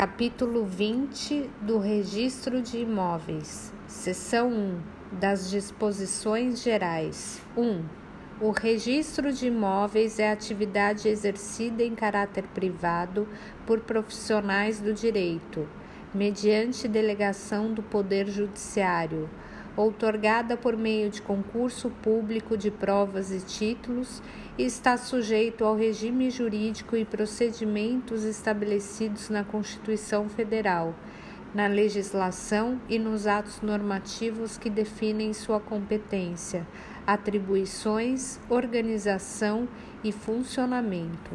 Capítulo 20 do Registro de Imóveis. Seção 1 das Disposições Gerais. 1. O registro de imóveis é atividade exercida em caráter privado por profissionais do direito, mediante delegação do Poder Judiciário outorgada por meio de concurso público de provas e títulos está sujeito ao regime jurídico e procedimentos estabelecidos na Constituição Federal, na legislação e nos atos normativos que definem sua competência, atribuições, organização e funcionamento.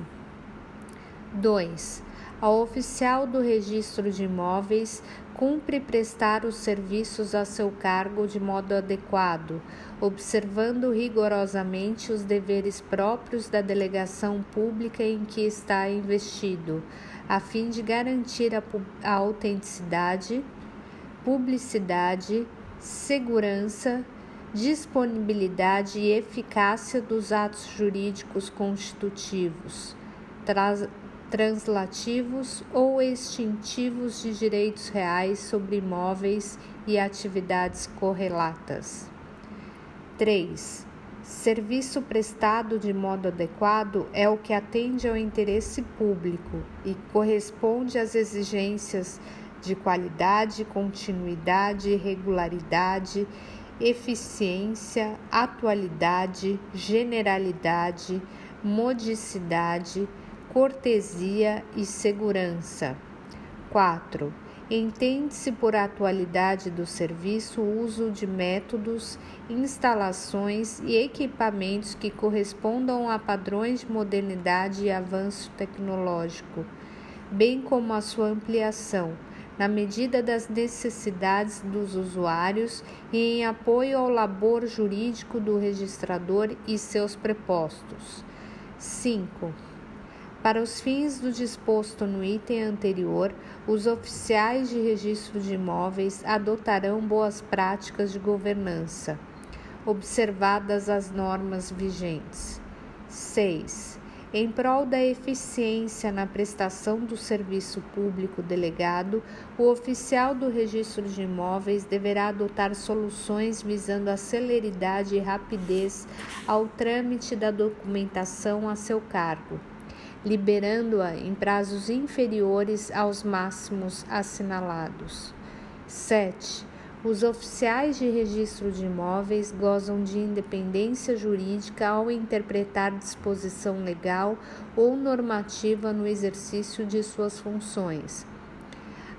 2. Ao oficial do registro de imóveis cumpre prestar os serviços a seu cargo de modo adequado, observando rigorosamente os deveres próprios da delegação pública em que está investido, a fim de garantir a, a autenticidade, publicidade, segurança, disponibilidade e eficácia dos atos jurídicos constitutivos translativos ou extintivos de direitos reais sobre imóveis e atividades correlatas. 3. Serviço prestado de modo adequado é o que atende ao interesse público e corresponde às exigências de qualidade, continuidade, regularidade, eficiência, atualidade, generalidade, modicidade, cortesia e segurança. 4. Entende-se por atualidade do serviço o uso de métodos, instalações e equipamentos que correspondam a padrões de modernidade e avanço tecnológico, bem como a sua ampliação, na medida das necessidades dos usuários e em apoio ao labor jurídico do registrador e seus prepostos. 5. Para os fins do disposto no item anterior, os oficiais de registro de imóveis adotarão boas práticas de governança, observadas as normas vigentes. 6. Em prol da eficiência na prestação do serviço público delegado, o oficial do registro de imóveis deverá adotar soluções visando a celeridade e rapidez ao trâmite da documentação a seu cargo liberando-a em prazos inferiores aos máximos assinalados. 7. Os oficiais de registro de imóveis gozam de independência jurídica ao interpretar disposição legal ou normativa no exercício de suas funções.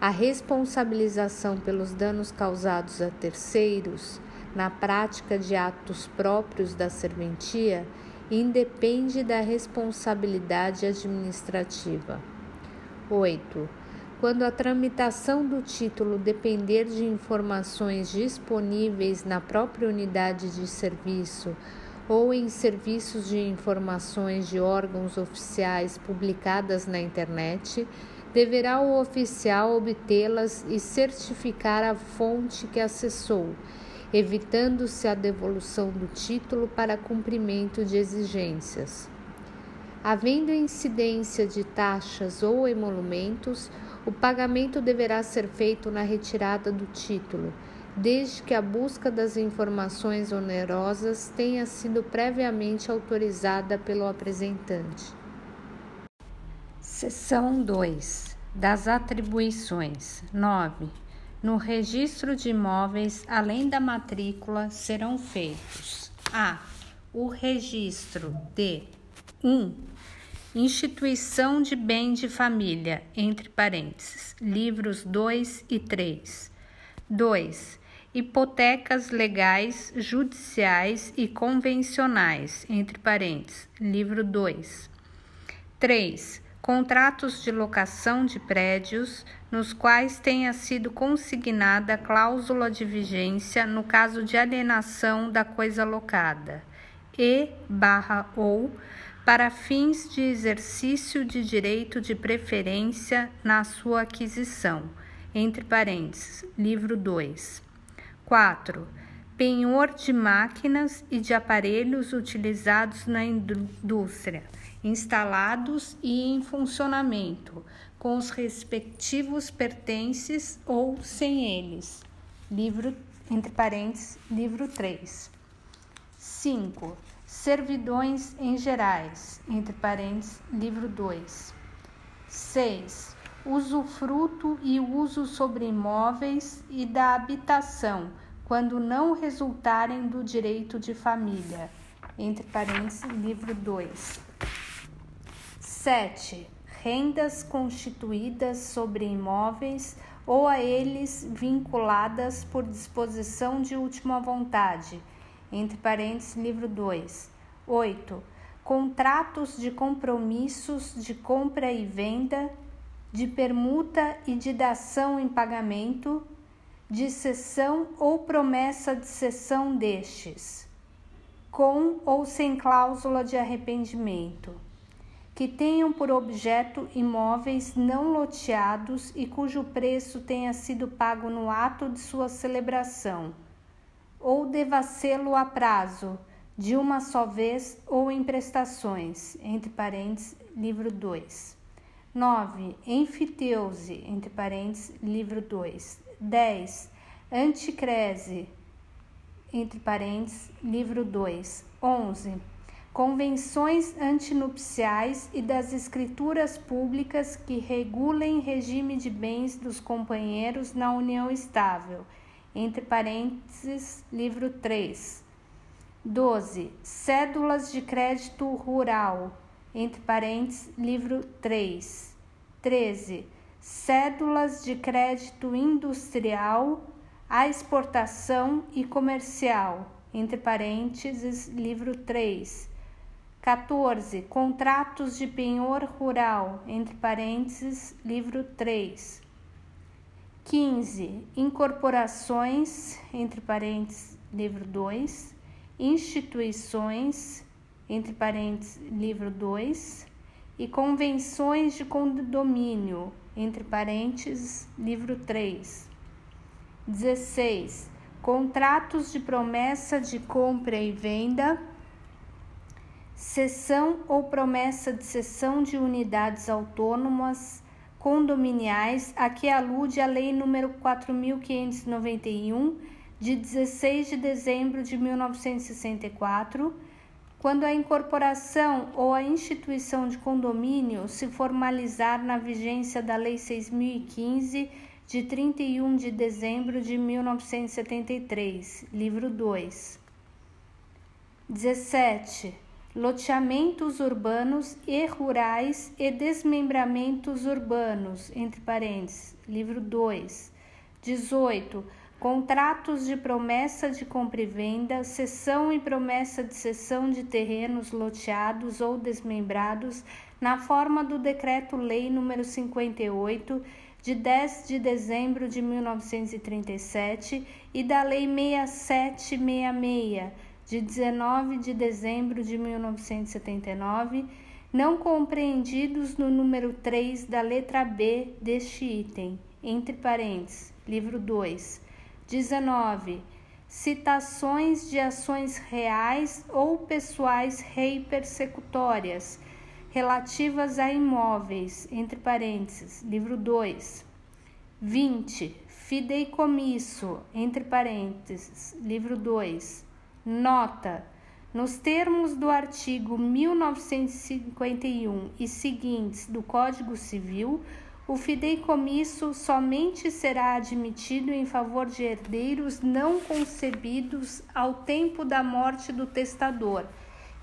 A responsabilização pelos danos causados a terceiros na prática de atos próprios da serventia independe da responsabilidade administrativa. 8. Quando a tramitação do título depender de informações disponíveis na própria unidade de serviço ou em serviços de informações de órgãos oficiais publicadas na internet, deverá o oficial obtê-las e certificar a fonte que acessou evitando-se a devolução do título para cumprimento de exigências. Havendo incidência de taxas ou emolumentos, o pagamento deverá ser feito na retirada do título, desde que a busca das informações onerosas tenha sido previamente autorizada pelo apresentante. Seção 2 das atribuições 9 no registro de imóveis, além da matrícula, serão feitos: a. O registro de 1. Um, instituição de bem de família, entre parênteses, livros 2 e 3. 2. Hipotecas legais, judiciais e convencionais, entre parênteses, livro 2. 3 contratos de locação de prédios nos quais tenha sido consignada cláusula de vigência no caso de alienação da coisa locada e barra ou para fins de exercício de direito de preferência na sua aquisição, entre parênteses, livro 2. 4. Penhor de máquinas e de aparelhos utilizados na indústria instalados e em funcionamento, com os respectivos pertences ou sem eles. Livro, entre parênteses, livro 3. 5. Servidões em gerais, entre parênteses, livro 2. 6. Usufruto e uso sobre imóveis e da habitação, quando não resultarem do direito de família, entre parênteses, livro 2. 7. Rendas constituídas sobre imóveis ou a eles vinculadas por disposição de última vontade, entre parênteses, livro 2. 8. Contratos de compromissos de compra e venda, de permuta e de dação em pagamento, de cessão ou promessa de cessão destes com ou sem cláusula de arrependimento, que tenham por objeto imóveis não loteados e cujo preço tenha sido pago no ato de sua celebração, ou deva sê-lo a prazo, de uma só vez ou em prestações, entre parênteses, livro 2. 9. Enfiteuse, entre parênteses, livro 2. 10. Anticrese, entre parênteses, livro 2, 11. Convenções antinupciais e das escrituras públicas que regulem regime de bens dos companheiros na união estável, entre parênteses, livro 3. 12. Cédulas de crédito rural, entre parênteses, livro 3. 13. Cédulas de crédito industrial, a exportação e comercial, entre parênteses, livro 3. 14. Contratos de penhor rural, entre parênteses, livro 3. 15. Incorporações, entre parênteses, livro 2. Instituições, entre parênteses, livro 2. E convenções de condomínio, entre parênteses, livro 3. 16. Contratos de promessa de compra e venda, cessão ou promessa de cessão de unidades autônomas condominiais, a que alude a Lei nº 4591, de 16 de dezembro de 1964, quando a incorporação ou a instituição de condomínio se formalizar na vigência da Lei 6015 de 31 de dezembro de 1973, livro 2. 17. Loteamentos urbanos e rurais e desmembramentos urbanos, entre parênteses, livro 2. 18. Contratos de promessa de compra e venda, cessão e promessa de cessão de terrenos loteados ou desmembrados na forma do Decreto-Lei nº 58 de 10 de dezembro de 1937 e da Lei 6766 de 19 de dezembro de 1979, não compreendidos no número 3 da letra B deste item, entre parênteses, livro 2. 19. Citações de ações reais ou pessoais rei persecutórias relativas a imóveis, entre parênteses, livro 2. 20. Fideicomisso, entre parênteses, livro 2. Nota: nos termos do artigo 1951 e seguintes do Código Civil, o fideicomisso somente será admitido em favor de herdeiros não concebidos ao tempo da morte do testador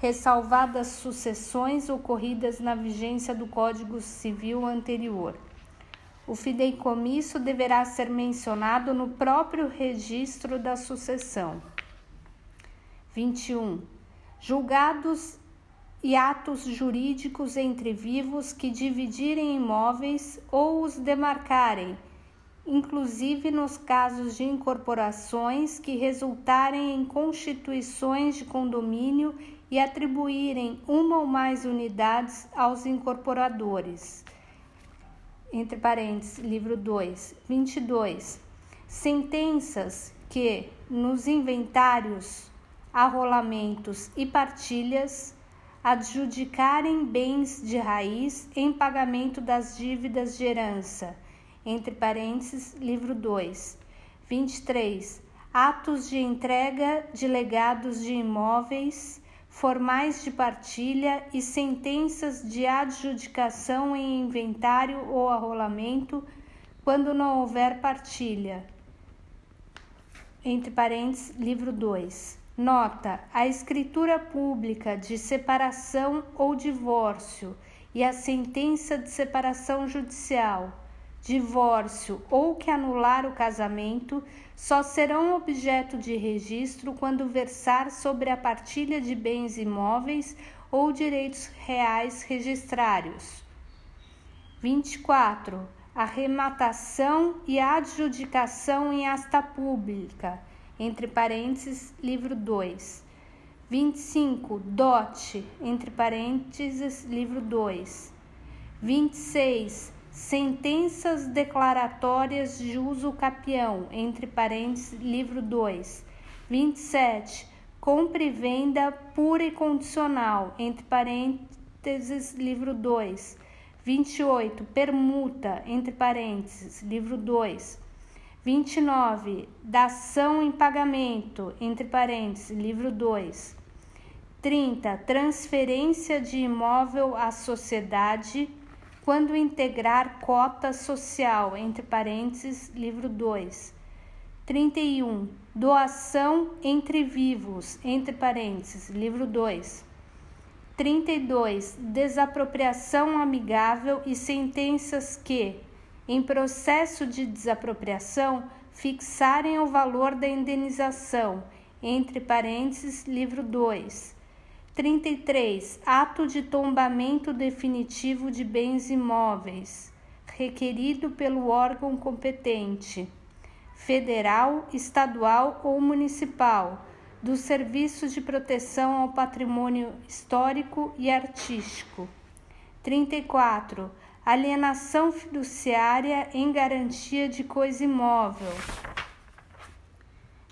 ressalvadas sucessões ocorridas na vigência do Código Civil anterior. O fideicomisso deverá ser mencionado no próprio registro da sucessão. 21. Julgados e atos jurídicos entre vivos que dividirem imóveis ou os demarcarem, inclusive nos casos de incorporações que resultarem em constituições de condomínio e atribuírem uma ou mais unidades aos incorporadores. Entre parênteses, livro 2, 22. Sentenças que, nos inventários, arrolamentos e partilhas, adjudicarem bens de raiz em pagamento das dívidas de herança. Entre parênteses, livro 2. 23. Atos de entrega de legados de imóveis, formais de partilha e sentenças de adjudicação em inventário ou arrolamento quando não houver partilha. Entre parênteses, livro 2. Nota: a escritura pública de separação ou divórcio e a sentença de separação judicial, divórcio ou que anular o casamento só serão objeto de registro quando versar sobre a partilha de bens imóveis ou direitos reais registrários. 24. Arrematação e adjudicação em asta pública entre parênteses, livro 2. 25, dote, entre parênteses, livro 2. 26, sentenças declaratórias de uso capião, entre parênteses, livro 2. 27, compra e venda pura e condicional, entre parênteses, livro 2. 28, permuta, entre parênteses, livro 2. 29. Dação em pagamento, entre parênteses, livro 2. 30. Transferência de imóvel à sociedade quando integrar cota social, entre parênteses, livro 2. 31. Doação entre vivos, entre parênteses, livro 2. 32. Desapropriação amigável e sentenças que, em processo de desapropriação, fixarem o valor da indenização, entre parênteses, livro 2. 33. Ato de tombamento definitivo de bens imóveis, requerido pelo órgão competente, federal, estadual ou municipal, dos serviços de proteção ao patrimônio histórico e artístico. 34 alienação fiduciária em garantia de coisa imóvel.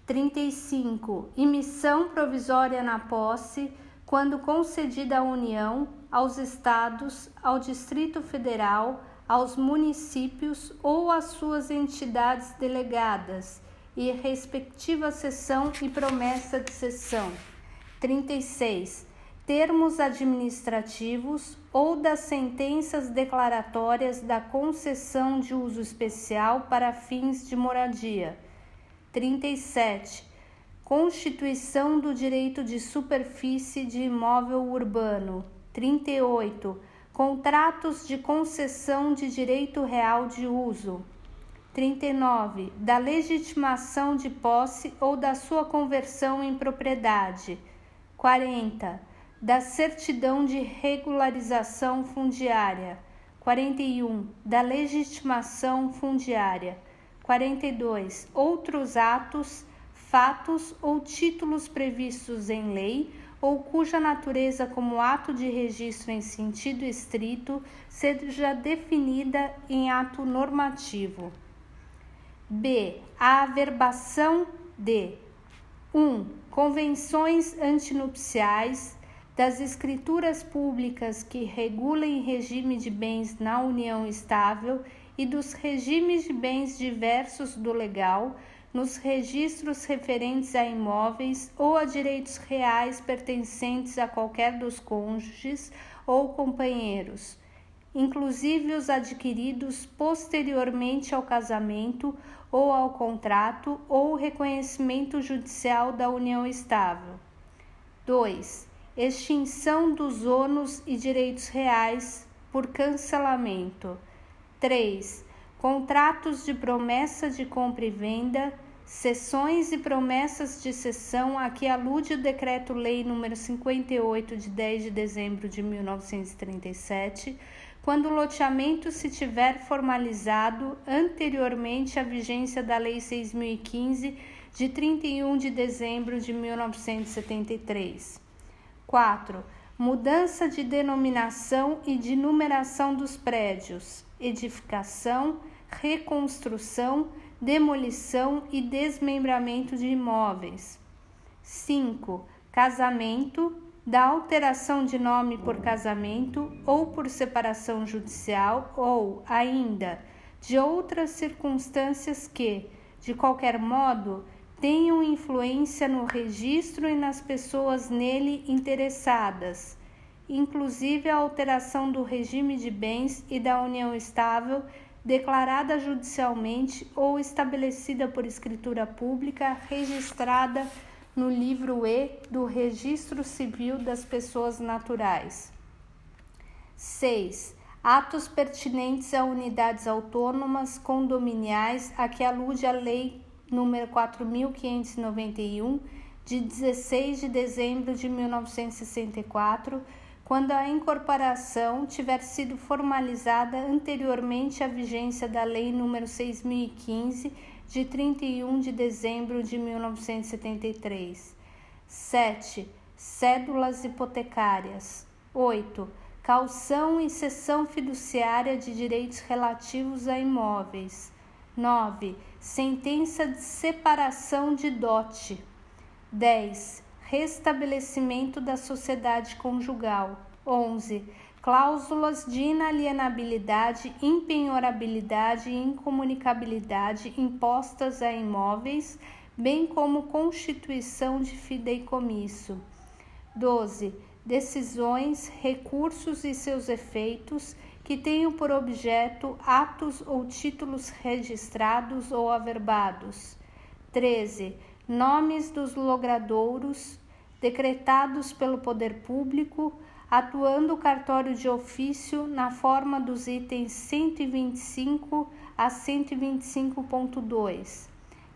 35. Emissão provisória na posse, quando concedida à União, aos Estados, ao Distrito Federal, aos municípios ou às suas entidades delegadas, e respectiva cessão e promessa de cessão. 36 termos administrativos ou das sentenças declaratórias da concessão de uso especial para fins de moradia. 37. Constituição do direito de superfície de imóvel urbano. 38. Contratos de concessão de direito real de uso. 39. Da legitimação de posse ou da sua conversão em propriedade. 40 da certidão de regularização fundiária. 41. Da legitimação fundiária. 42. Outros atos, fatos ou títulos previstos em lei ou cuja natureza como ato de registro em sentido estrito seja definida em ato normativo. B. A averbação de 1. Um, convenções antinupciais das escrituras públicas que regulem regime de bens na união estável e dos regimes de bens diversos do legal nos registros referentes a imóveis ou a direitos reais pertencentes a qualquer dos cônjuges ou companheiros, inclusive os adquiridos posteriormente ao casamento ou ao contrato ou reconhecimento judicial da união estável. 2 extinção dos ônus e direitos reais por cancelamento. 3. Contratos de promessa de compra e venda, cessões e promessas de cessão a que alude o Decreto-Lei nº 58 de 10 de dezembro de 1937, quando o loteamento se tiver formalizado anteriormente à vigência da Lei 6015 de 31 de dezembro de 1973. 4. Mudança de denominação e de numeração dos prédios, edificação, reconstrução, demolição e desmembramento de imóveis. 5. Casamento, da alteração de nome por casamento ou por separação judicial ou, ainda, de outras circunstâncias que, de qualquer modo, tenham influência no registro e nas pessoas nele interessadas, inclusive a alteração do regime de bens e da união estável declarada judicialmente ou estabelecida por escritura pública registrada no livro E do Registro Civil das Pessoas Naturais. 6. Atos pertinentes a unidades autônomas condominiais a que alude a Lei nº 4591 de 16 de dezembro de 1964, quando a incorporação tiver sido formalizada anteriormente à vigência da Lei nº 6015 de 31 de dezembro de 1973. 7. Cédulas hipotecárias. 8. Calção e cessão fiduciária de direitos relativos a imóveis. 9. Sentença de separação de dote. 10. Restabelecimento da sociedade conjugal. 11 cláusulas de inalienabilidade, impenhorabilidade e incomunicabilidade impostas a imóveis, bem como constituição de fideicomisso. 12. Decisões, recursos e seus efeitos que tenham por objeto atos ou títulos registrados ou averbados. 13. Nomes dos logradouros decretados pelo poder público atuando o cartório de ofício na forma dos itens 125 a 125.2.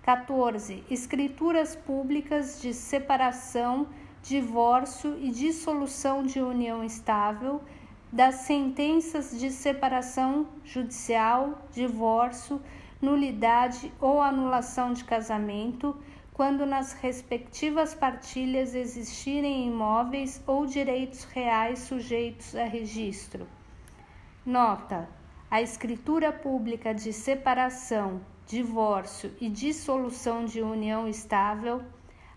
14. Escrituras públicas de separação, divórcio e dissolução de união estável, das sentenças de separação judicial, divórcio, nulidade ou anulação de casamento quando nas respectivas partilhas existirem imóveis ou direitos reais sujeitos a registro. Nota: a escritura pública de separação, divórcio e dissolução de união estável,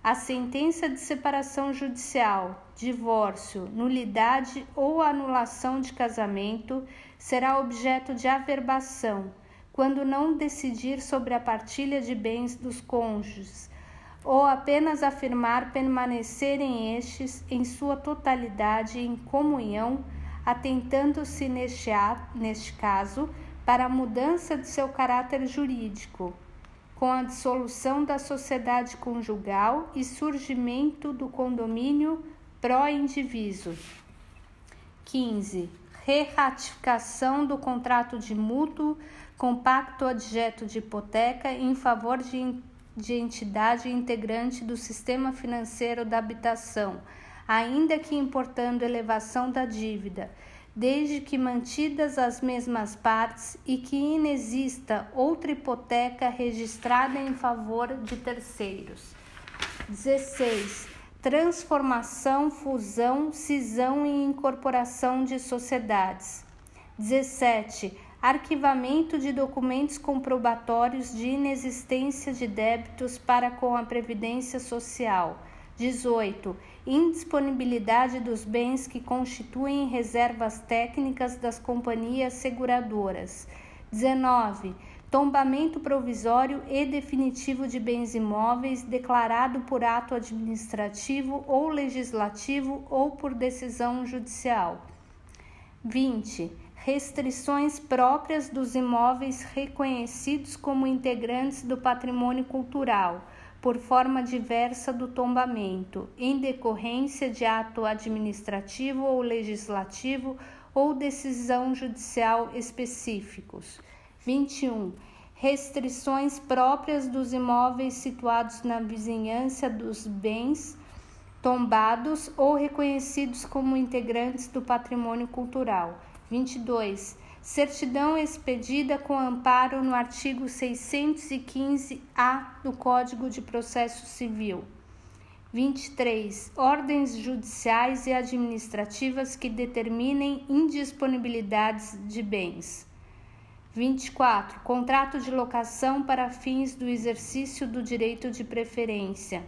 a sentença de separação judicial, divórcio, nulidade ou anulação de casamento será objeto de averbação quando não decidir sobre a partilha de bens dos cônjuges ou apenas afirmar permanecerem estes em sua totalidade em comunhão, atentando-se neste, neste caso para a mudança de seu caráter jurídico, com a dissolução da sociedade conjugal e surgimento do condomínio pró-indiviso. 15. Reratificação do contrato de mútuo com pacto adjeto de hipoteca em favor de de entidade integrante do sistema financeiro da habitação, ainda que importando elevação da dívida, desde que mantidas as mesmas partes e que inexista outra hipoteca registrada em favor de terceiros. 16. Transformação, fusão, cisão e incorporação de sociedades. 17 arquivamento de documentos comprobatórios de inexistência de débitos para com a Previdência Social. 18. Indisponibilidade dos bens que constituem reservas técnicas das companhias seguradoras. 19. Tombamento provisório e definitivo de bens imóveis declarado por ato administrativo ou legislativo ou por decisão judicial. 20 restrições próprias dos imóveis reconhecidos como integrantes do patrimônio cultural, por forma diversa do tombamento, em decorrência de ato administrativo ou legislativo ou decisão judicial específicos. 21. Restrições próprias dos imóveis situados na vizinhança dos bens tombados ou reconhecidos como integrantes do patrimônio cultural. 22. Certidão expedida com amparo no artigo 615-A do Código de Processo Civil. 23. Ordens judiciais e administrativas que determinem indisponibilidades de bens. 24. Contrato de locação para fins do exercício do direito de preferência.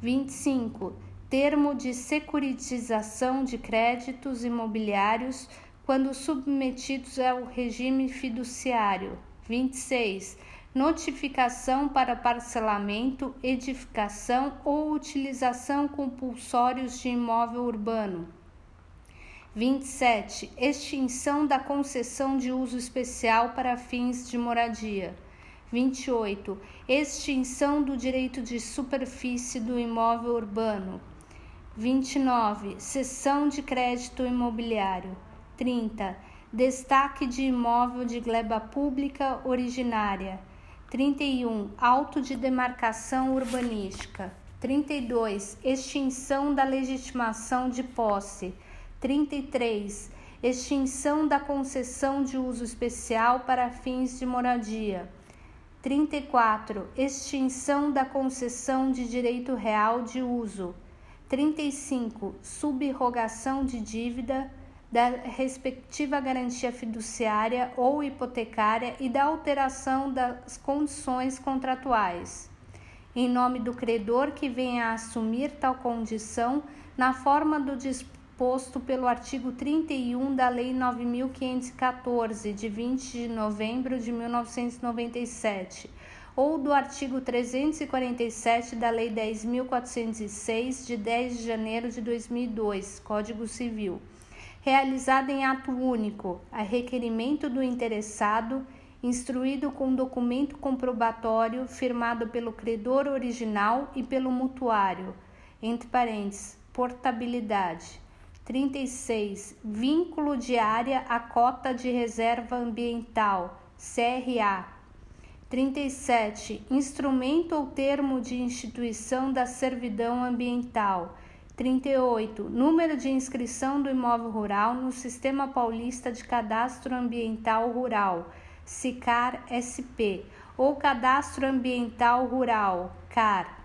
25 termo de securitização de créditos imobiliários quando submetidos ao regime fiduciário. 26. Notificação para parcelamento, edificação ou utilização compulsórios de imóvel urbano. 27. Extinção da concessão de uso especial para fins de moradia. 28. Extinção do direito de superfície do imóvel urbano. 29. Cessão de crédito imobiliário. 30. Destaque de imóvel de gleba pública originária. 31. Auto de demarcação urbanística. 32. Extinção da legitimação de posse. 33. Extinção da concessão de uso especial para fins de moradia. 34. Extinção da concessão de direito real de uso. 35. Subrogação de dívida da respectiva garantia fiduciária ou hipotecária e da alteração das condições contratuais. Em nome do credor que venha a assumir tal condição na forma do disposto pelo artigo 31 da Lei 9514, de 20 de novembro de 1997, ou do artigo 347 da Lei 10.406, de 10 de janeiro de 2002, Código Civil, realizada em ato único, a requerimento do interessado, instruído com documento comprobatório firmado pelo credor original e pelo mutuário, entre parênteses, portabilidade 36. Vínculo de área à cota de reserva ambiental, CRA. 37. Instrumento ou termo de instituição da servidão ambiental. 38. Número de inscrição do imóvel rural no Sistema Paulista de Cadastro Ambiental Rural, SICAR SP, ou Cadastro Ambiental Rural, CAR.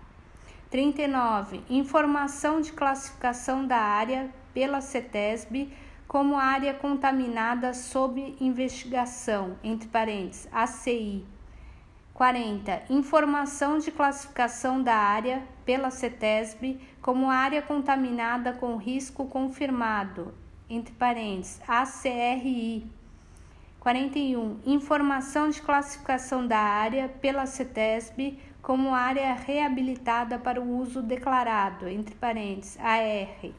39. Informação de classificação da área pela CETESB como área contaminada sob investigação, entre parênteses, ACI. 40. Informação de classificação da área pela CETESB como área contaminada com risco confirmado, entre parênteses, ACRI. 41. Informação de classificação da área pela CETESB como área reabilitada para o uso declarado, entre parênteses, AR.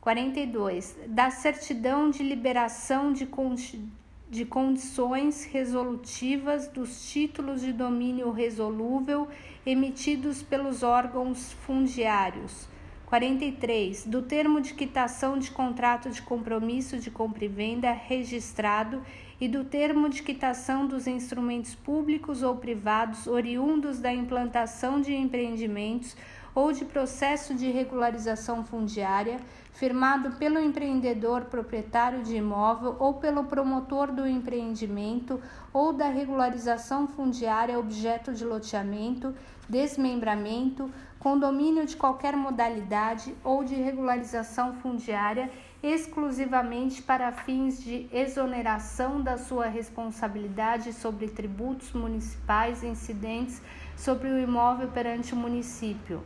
42. Da certidão de liberação de, condi de condições resolutivas dos títulos de domínio resolúvel emitidos pelos órgãos fundiários. 43. Do termo de quitação de contrato de compromisso de compra e venda registrado e do termo de quitação dos instrumentos públicos ou privados oriundos da implantação de empreendimentos ou de processo de regularização fundiária firmado pelo empreendedor proprietário de imóvel ou pelo promotor do empreendimento ou da regularização fundiária objeto de loteamento, desmembramento, condomínio de qualquer modalidade ou de regularização fundiária exclusivamente para fins de exoneração da sua responsabilidade sobre tributos municipais incidentes sobre o imóvel perante o município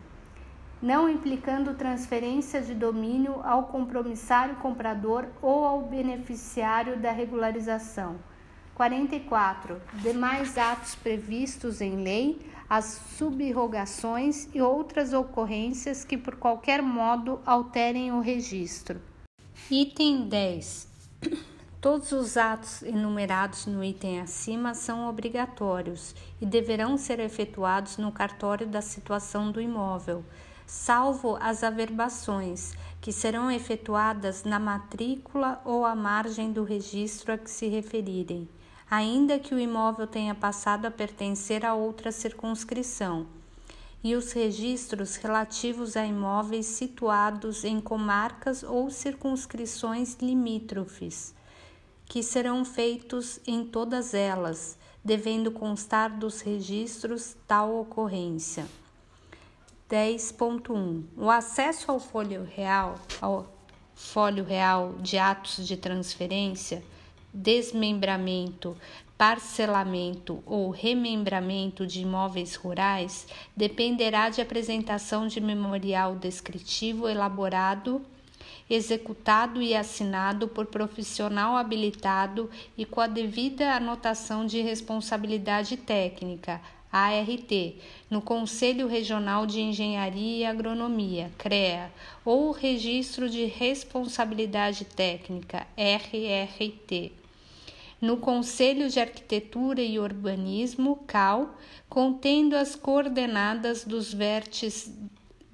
não implicando transferência de domínio ao compromissário comprador ou ao beneficiário da regularização. 44. Demais atos previstos em lei, as subrogações e outras ocorrências que por qualquer modo alterem o registro. Item 10. Todos os atos enumerados no item acima são obrigatórios e deverão ser efetuados no cartório da situação do imóvel salvo as averbações, que serão efetuadas na matrícula ou à margem do registro a que se referirem, ainda que o imóvel tenha passado a pertencer a outra circunscrição, e os registros relativos a imóveis situados em comarcas ou circunscrições limítrofes, que serão feitos em todas elas, devendo constar dos registros tal ocorrência. 10.1 O acesso ao folho real, ao folho real de atos de transferência, desmembramento, parcelamento ou remembramento de imóveis rurais dependerá de apresentação de memorial descritivo elaborado, executado e assinado por profissional habilitado e com a devida anotação de responsabilidade técnica, ART, no Conselho Regional de Engenharia e Agronomia, CREA, ou Registro de Responsabilidade Técnica, RRT no Conselho de Arquitetura e Urbanismo, CAL, contendo as coordenadas dos vértices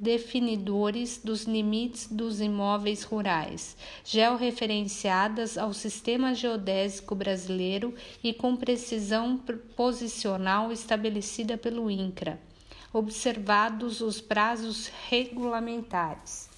definidores dos limites dos imóveis rurais, georreferenciadas ao Sistema Geodésico Brasileiro e com precisão posicional estabelecida pelo INCRA, observados os prazos regulamentares.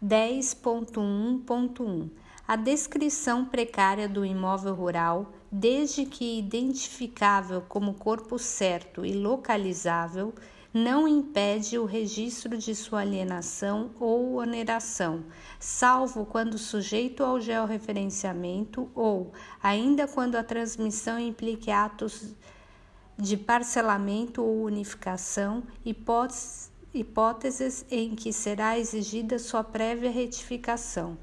10.1.1 a descrição precária do imóvel rural, desde que identificável como corpo certo e localizável, não impede o registro de sua alienação ou oneração, salvo quando sujeito ao georreferenciamento ou, ainda quando a transmissão implique atos de parcelamento ou unificação, hipóteses, em que será exigida sua prévia retificação.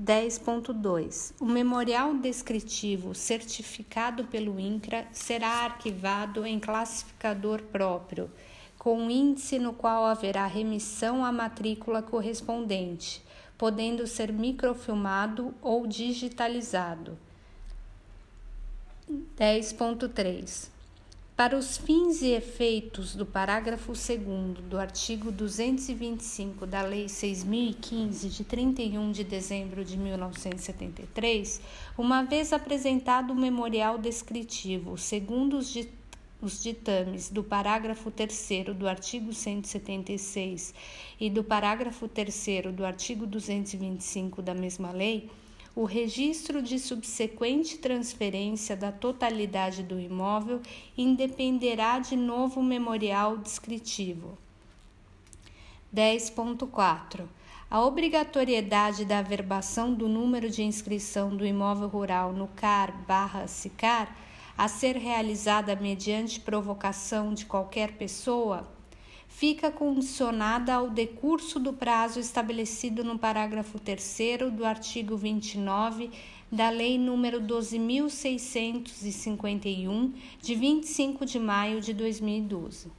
10.2. O memorial descritivo certificado pelo INCRA será arquivado em classificador próprio, com índice no qual haverá remissão à matrícula correspondente, podendo ser microfilmado ou digitalizado. 10.3. Para os fins e efeitos do parágrafo 2 do artigo 225 da Lei 6.015, de 31 de dezembro de 1973, uma vez apresentado o memorial descritivo, segundo os, os ditames do parágrafo 3 do artigo 176 e do parágrafo 3 do artigo 225 da mesma lei, o registro de subsequente transferência da totalidade do imóvel independerá de novo memorial descritivo. 10.4 a obrigatoriedade da averbação do número de inscrição do imóvel rural no CAR/SICAR a ser realizada mediante provocação de qualquer pessoa fica condicionada ao decurso do prazo estabelecido no parágrafo 3 do artigo 29 da Lei nº 12.651, de 25 de maio de 2012.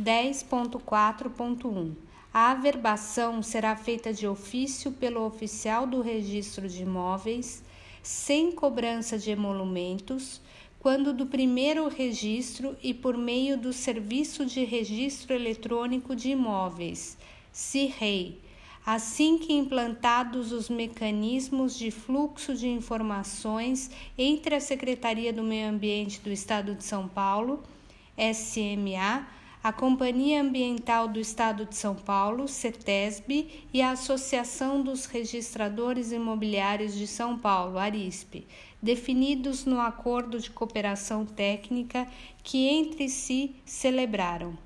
10.4.1 A averbação será feita de ofício pelo oficial do registro de imóveis, sem cobrança de emolumentos, quando do primeiro registro e por meio do Serviço de Registro Eletrônico de Imóveis, CIRREI, assim que implantados os mecanismos de fluxo de informações entre a Secretaria do Meio Ambiente do Estado de São Paulo, SMA, a Companhia Ambiental do Estado de São Paulo, CETESB, e a Associação dos Registradores Imobiliários de São Paulo, ARISP, definidos no acordo de cooperação técnica que entre si celebraram.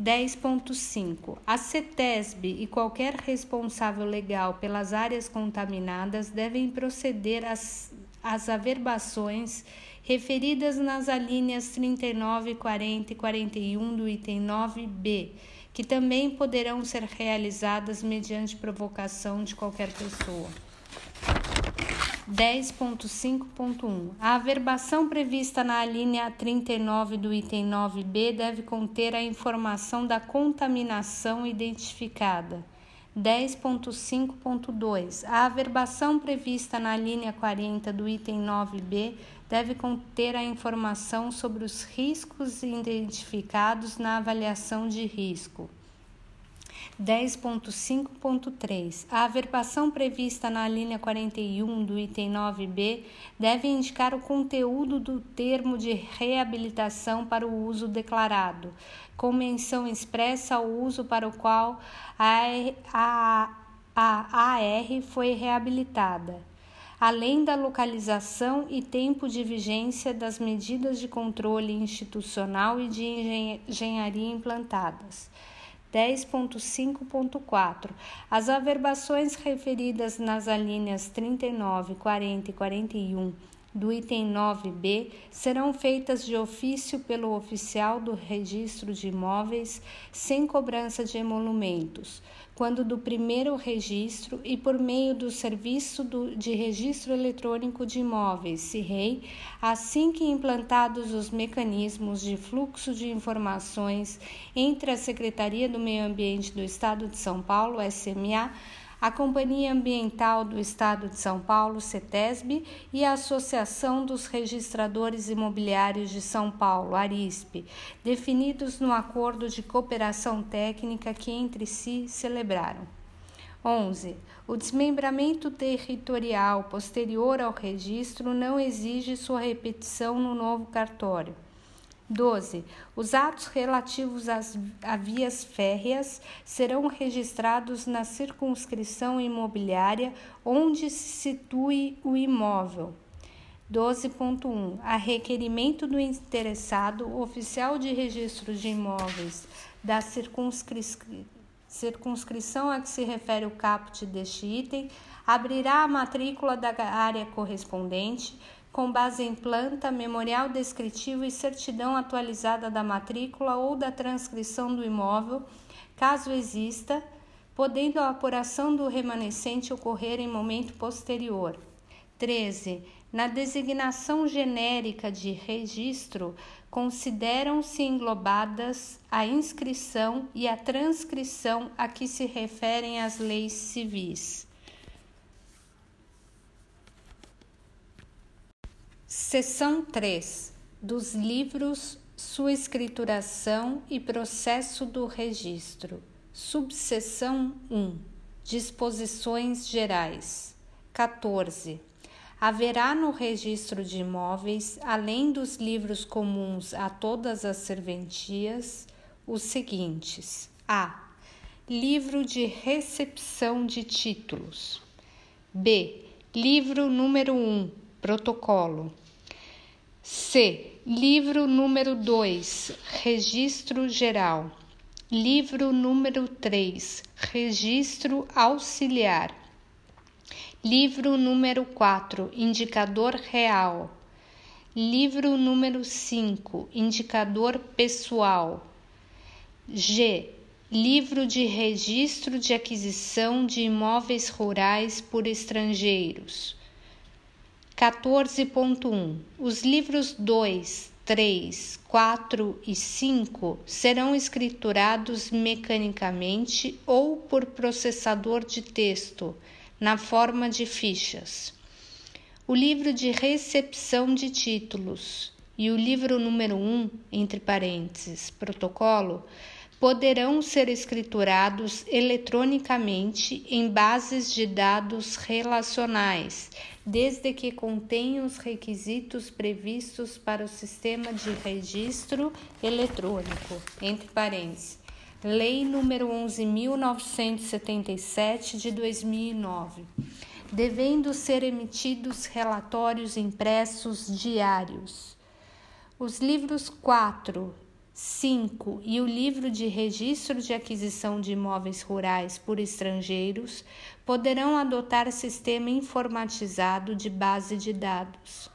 10.5. A CETESB e qualquer responsável legal pelas áreas contaminadas devem proceder às, às averbações referidas nas alíneas 39, 40 e 41 do item 9b, que também poderão ser realizadas mediante provocação de qualquer pessoa. 10.5.1 A averbação prevista na linha 39 do item 9b deve conter a informação da contaminação identificada. 10.5.2 A averbação prevista na linha 40 do item 9b deve conter a informação sobre os riscos identificados na avaliação de risco. 10.5.3. A averbação prevista na linha 41 do item 9b deve indicar o conteúdo do termo de reabilitação para o uso declarado, com menção expressa ao uso para o qual a, a, a AR foi reabilitada além da localização e tempo de vigência das medidas de controle institucional e de engenharia implantadas. 10.5.4. As averbações referidas nas alíneas 39, 40 e 41 do item 9b serão feitas de ofício pelo oficial do registro de imóveis sem cobrança de emolumentos, quando do primeiro registro e por meio do serviço de registro eletrônico de imóveis, CIREI, assim que implantados os mecanismos de fluxo de informações entre a Secretaria do Meio Ambiente do Estado de São Paulo, SMA, a Companhia Ambiental do Estado de São Paulo, CETESB, e a Associação dos Registradores Imobiliários de São Paulo, ARISP, definidos no acordo de cooperação técnica que entre si celebraram. 11. O desmembramento territorial posterior ao registro não exige sua repetição no novo cartório. 12. Os atos relativos às, a vias férreas serão registrados na circunscrição imobiliária onde se situe o imóvel. 12.1. A requerimento do interessado, oficial de registro de imóveis da circunscri circunscrição a que se refere o caput deste item, abrirá a matrícula da área correspondente com base em planta, memorial descritivo e certidão atualizada da matrícula ou da transcrição do imóvel, caso exista, podendo a apuração do remanescente ocorrer em momento posterior. 13. Na designação genérica de registro, consideram-se englobadas a inscrição e a transcrição a que se referem as leis civis. Seção 3 dos livros Sua escrituração e processo do registro. Subseção 1 Disposições gerais. 14. Haverá no registro de imóveis, além dos livros comuns a todas as serventias, os seguintes: A. Livro de recepção de títulos. B. Livro número 1, protocolo. C. Livro número 2, Registro Geral. Livro número 3, Registro Auxiliar. Livro número 4, Indicador Real. Livro número 5, Indicador Pessoal. G. Livro de Registro de Aquisição de Imóveis Rurais por Estrangeiros. 14.1 Os livros 2, 3, 4 e 5 serão escriturados mecanicamente ou por processador de texto, na forma de fichas. O livro de recepção de títulos e o livro número 1, entre parênteses, protocolo, poderão ser escriturados eletronicamente em bases de dados relacionais, desde que contenham os requisitos previstos para o sistema de registro eletrônico, entre parênteses. Lei número 11.977 de 2009, devendo ser emitidos relatórios impressos diários. Os livros 4, 5. E o livro de registro de aquisição de imóveis rurais por estrangeiros poderão adotar sistema informatizado de base de dados.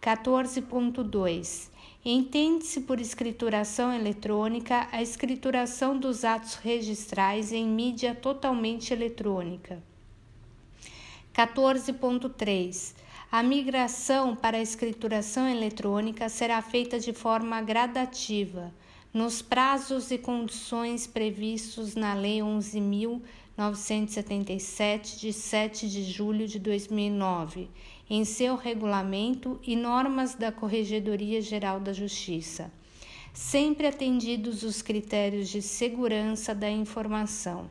14.2. Entende-se por escrituração eletrônica a escrituração dos atos registrais em mídia totalmente eletrônica. 14.3 a migração para a escrituração eletrônica será feita de forma gradativa, nos prazos e condições previstos na Lei 11.977, de 7 de julho de 2009, em seu regulamento e normas da Corregedoria Geral da Justiça, sempre atendidos os critérios de segurança da informação.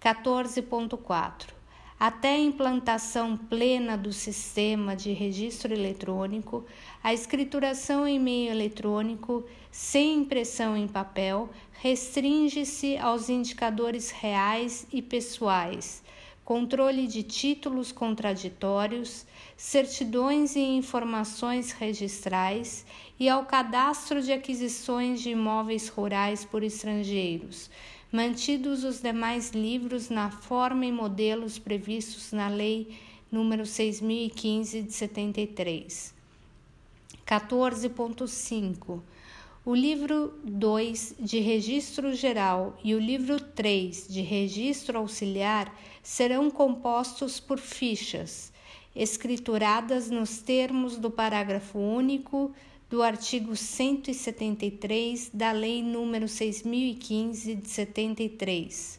14.4 até a implantação plena do sistema de registro eletrônico, a escrituração em meio eletrônico, sem impressão em papel, restringe-se aos indicadores reais e pessoais, controle de títulos contraditórios, certidões e informações registrais e ao cadastro de aquisições de imóveis rurais por estrangeiros mantidos os demais livros na forma e modelos previstos na Lei número 6015 de 73. 14.5 o livro 2 de Registro Geral e o livro 3 de Registro Auxiliar serão compostos por fichas, escrituradas nos termos do parágrafo único do artigo 173 da Lei nº 6015 de 73.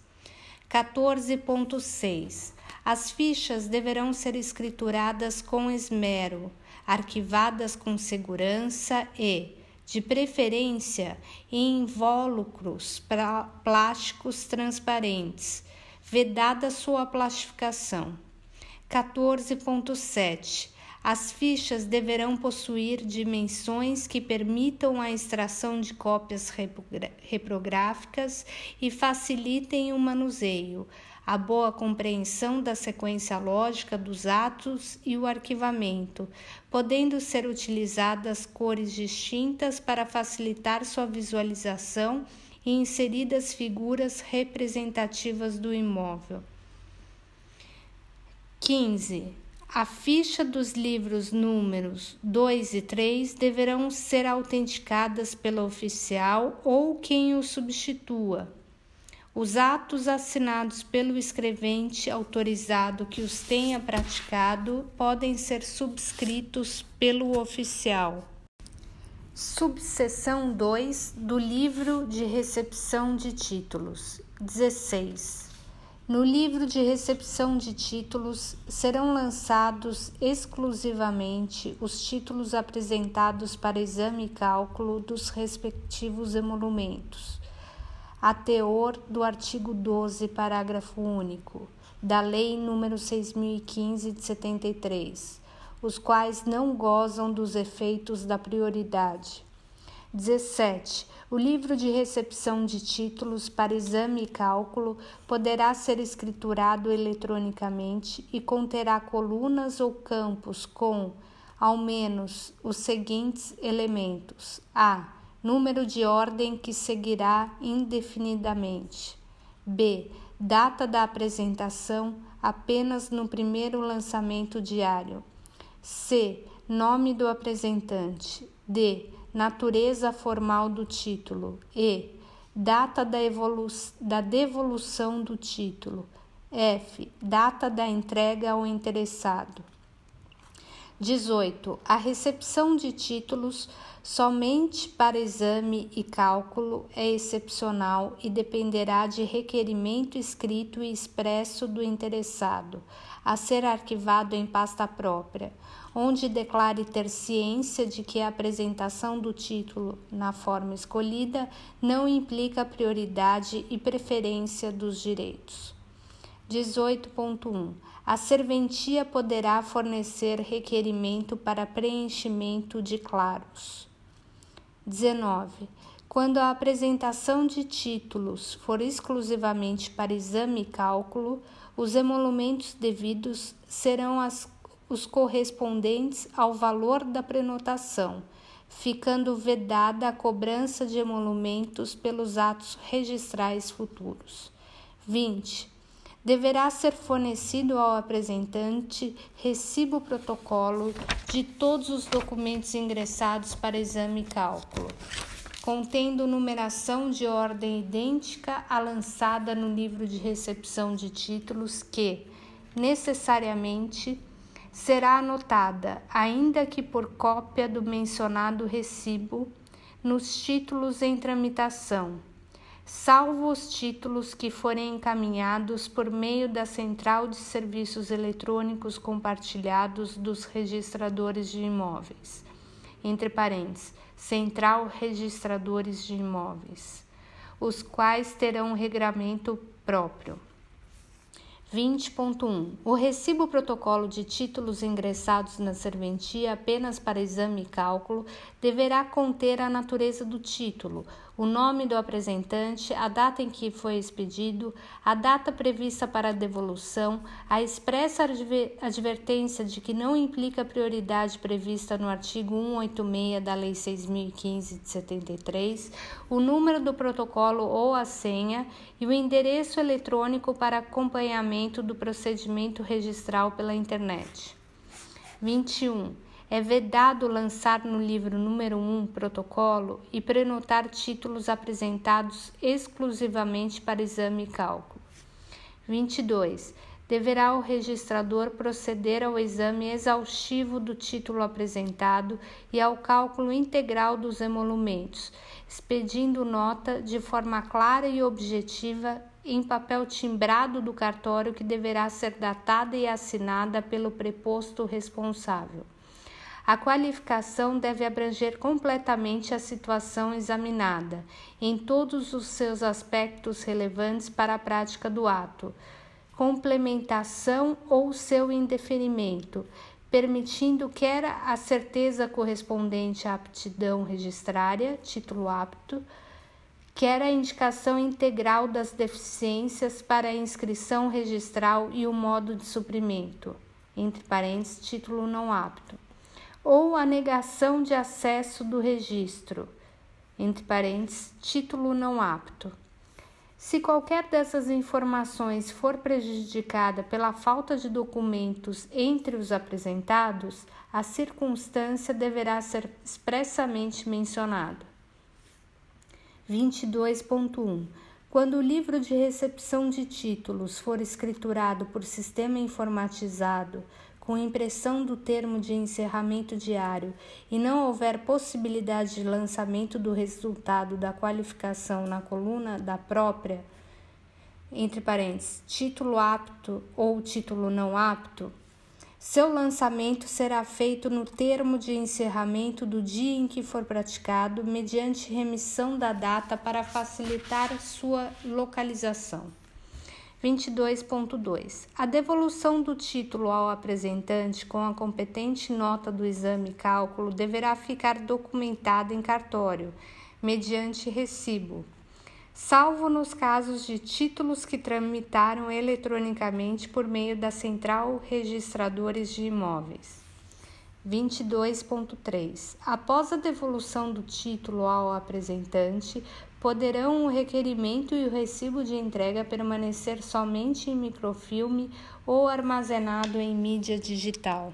14.6. As fichas deverão ser escrituradas com esmero, arquivadas com segurança e, de preferência, em invólucros plásticos transparentes, vedada sua plastificação. 14.7 as fichas deverão possuir dimensões que permitam a extração de cópias reprográficas e facilitem o manuseio, a boa compreensão da sequência lógica dos atos e o arquivamento, podendo ser utilizadas cores distintas para facilitar sua visualização e inseridas figuras representativas do imóvel. 15. A ficha dos livros números 2 e 3 deverão ser autenticadas pelo oficial ou quem o substitua. Os atos assinados pelo escrevente autorizado que os tenha praticado podem ser subscritos pelo oficial. Subseção 2 do Livro de Recepção de Títulos 16. No livro de recepção de títulos serão lançados exclusivamente os títulos apresentados para exame e cálculo dos respectivos emolumentos, a teor do artigo 12, parágrafo único, da Lei nº 6015 de 73, os quais não gozam dos efeitos da prioridade. 17 o livro de recepção de títulos para exame e cálculo poderá ser escriturado eletronicamente e conterá colunas ou campos com, ao menos, os seguintes elementos: a. Número de ordem que seguirá indefinidamente. B. Data da apresentação apenas no primeiro lançamento diário. C. Nome do apresentante. D natureza formal do título e data da, da devolução do título. F. Data da entrega ao interessado. 18. A recepção de títulos somente para exame e cálculo é excepcional e dependerá de requerimento escrito e expresso do interessado, a ser arquivado em pasta própria onde declare ter ciência de que a apresentação do título na forma escolhida não implica prioridade e preferência dos direitos. 18.1. A serventia poderá fornecer requerimento para preenchimento de claros. 19. Quando a apresentação de títulos for exclusivamente para exame e cálculo, os emolumentos devidos serão as os correspondentes ao valor da prenotação, ficando vedada a cobrança de emolumentos pelos atos registrais futuros. 20. Deverá ser fornecido ao apresentante recibo protocolo de todos os documentos ingressados para exame e cálculo, contendo numeração de ordem idêntica à lançada no livro de recepção de títulos que, necessariamente, será anotada, ainda que por cópia do mencionado recibo, nos títulos em tramitação, salvo os títulos que forem encaminhados por meio da Central de Serviços Eletrônicos Compartilhados dos Registradores de Imóveis, entre parênteses, Central Registradores de Imóveis, os quais terão um regramento próprio. 20.1. O recibo protocolo de títulos ingressados na serventia apenas para exame e cálculo deverá conter a natureza do título, o nome do apresentante, a data em que foi expedido, a data prevista para a devolução, a expressa advertência de que não implica prioridade prevista no artigo 186 da Lei 6015 de 73, o número do protocolo ou a senha e o endereço eletrônico para acompanhamento do procedimento registral pela internet. 21. É vedado lançar no livro número 1 protocolo e prenotar títulos apresentados exclusivamente para exame e cálculo. 22. Deverá o registrador proceder ao exame exaustivo do título apresentado e ao cálculo integral dos emolumentos, expedindo nota de forma clara e objetiva em papel timbrado do cartório que deverá ser datada e assinada pelo preposto responsável. A qualificação deve abranger completamente a situação examinada, em todos os seus aspectos relevantes para a prática do ato, complementação ou seu indeferimento, permitindo quer a certeza correspondente à aptidão registrária, título apto, quer a indicação integral das deficiências para a inscrição registral e o modo de suprimento, entre parênteses, título não apto ou a negação de acesso do registro, entre parênteses, título não apto. Se qualquer dessas informações for prejudicada pela falta de documentos entre os apresentados, a circunstância deverá ser expressamente mencionada. 22.1 quando o livro de recepção de títulos for escriturado por sistema informatizado com impressão do termo de encerramento diário e não houver possibilidade de lançamento do resultado da qualificação na coluna da própria, entre parênteses, título apto ou título não apto, seu lançamento será feito no termo de encerramento do dia em que for praticado, mediante remissão da data para facilitar sua localização. 22.2. A devolução do título ao apresentante com a competente nota do exame cálculo deverá ficar documentada em cartório, mediante recibo, salvo nos casos de títulos que tramitaram eletronicamente por meio da Central Registradores de Imóveis. 22.3. Após a devolução do título ao apresentante, poderão o requerimento e o recibo de entrega permanecer somente em microfilme ou armazenado em mídia digital.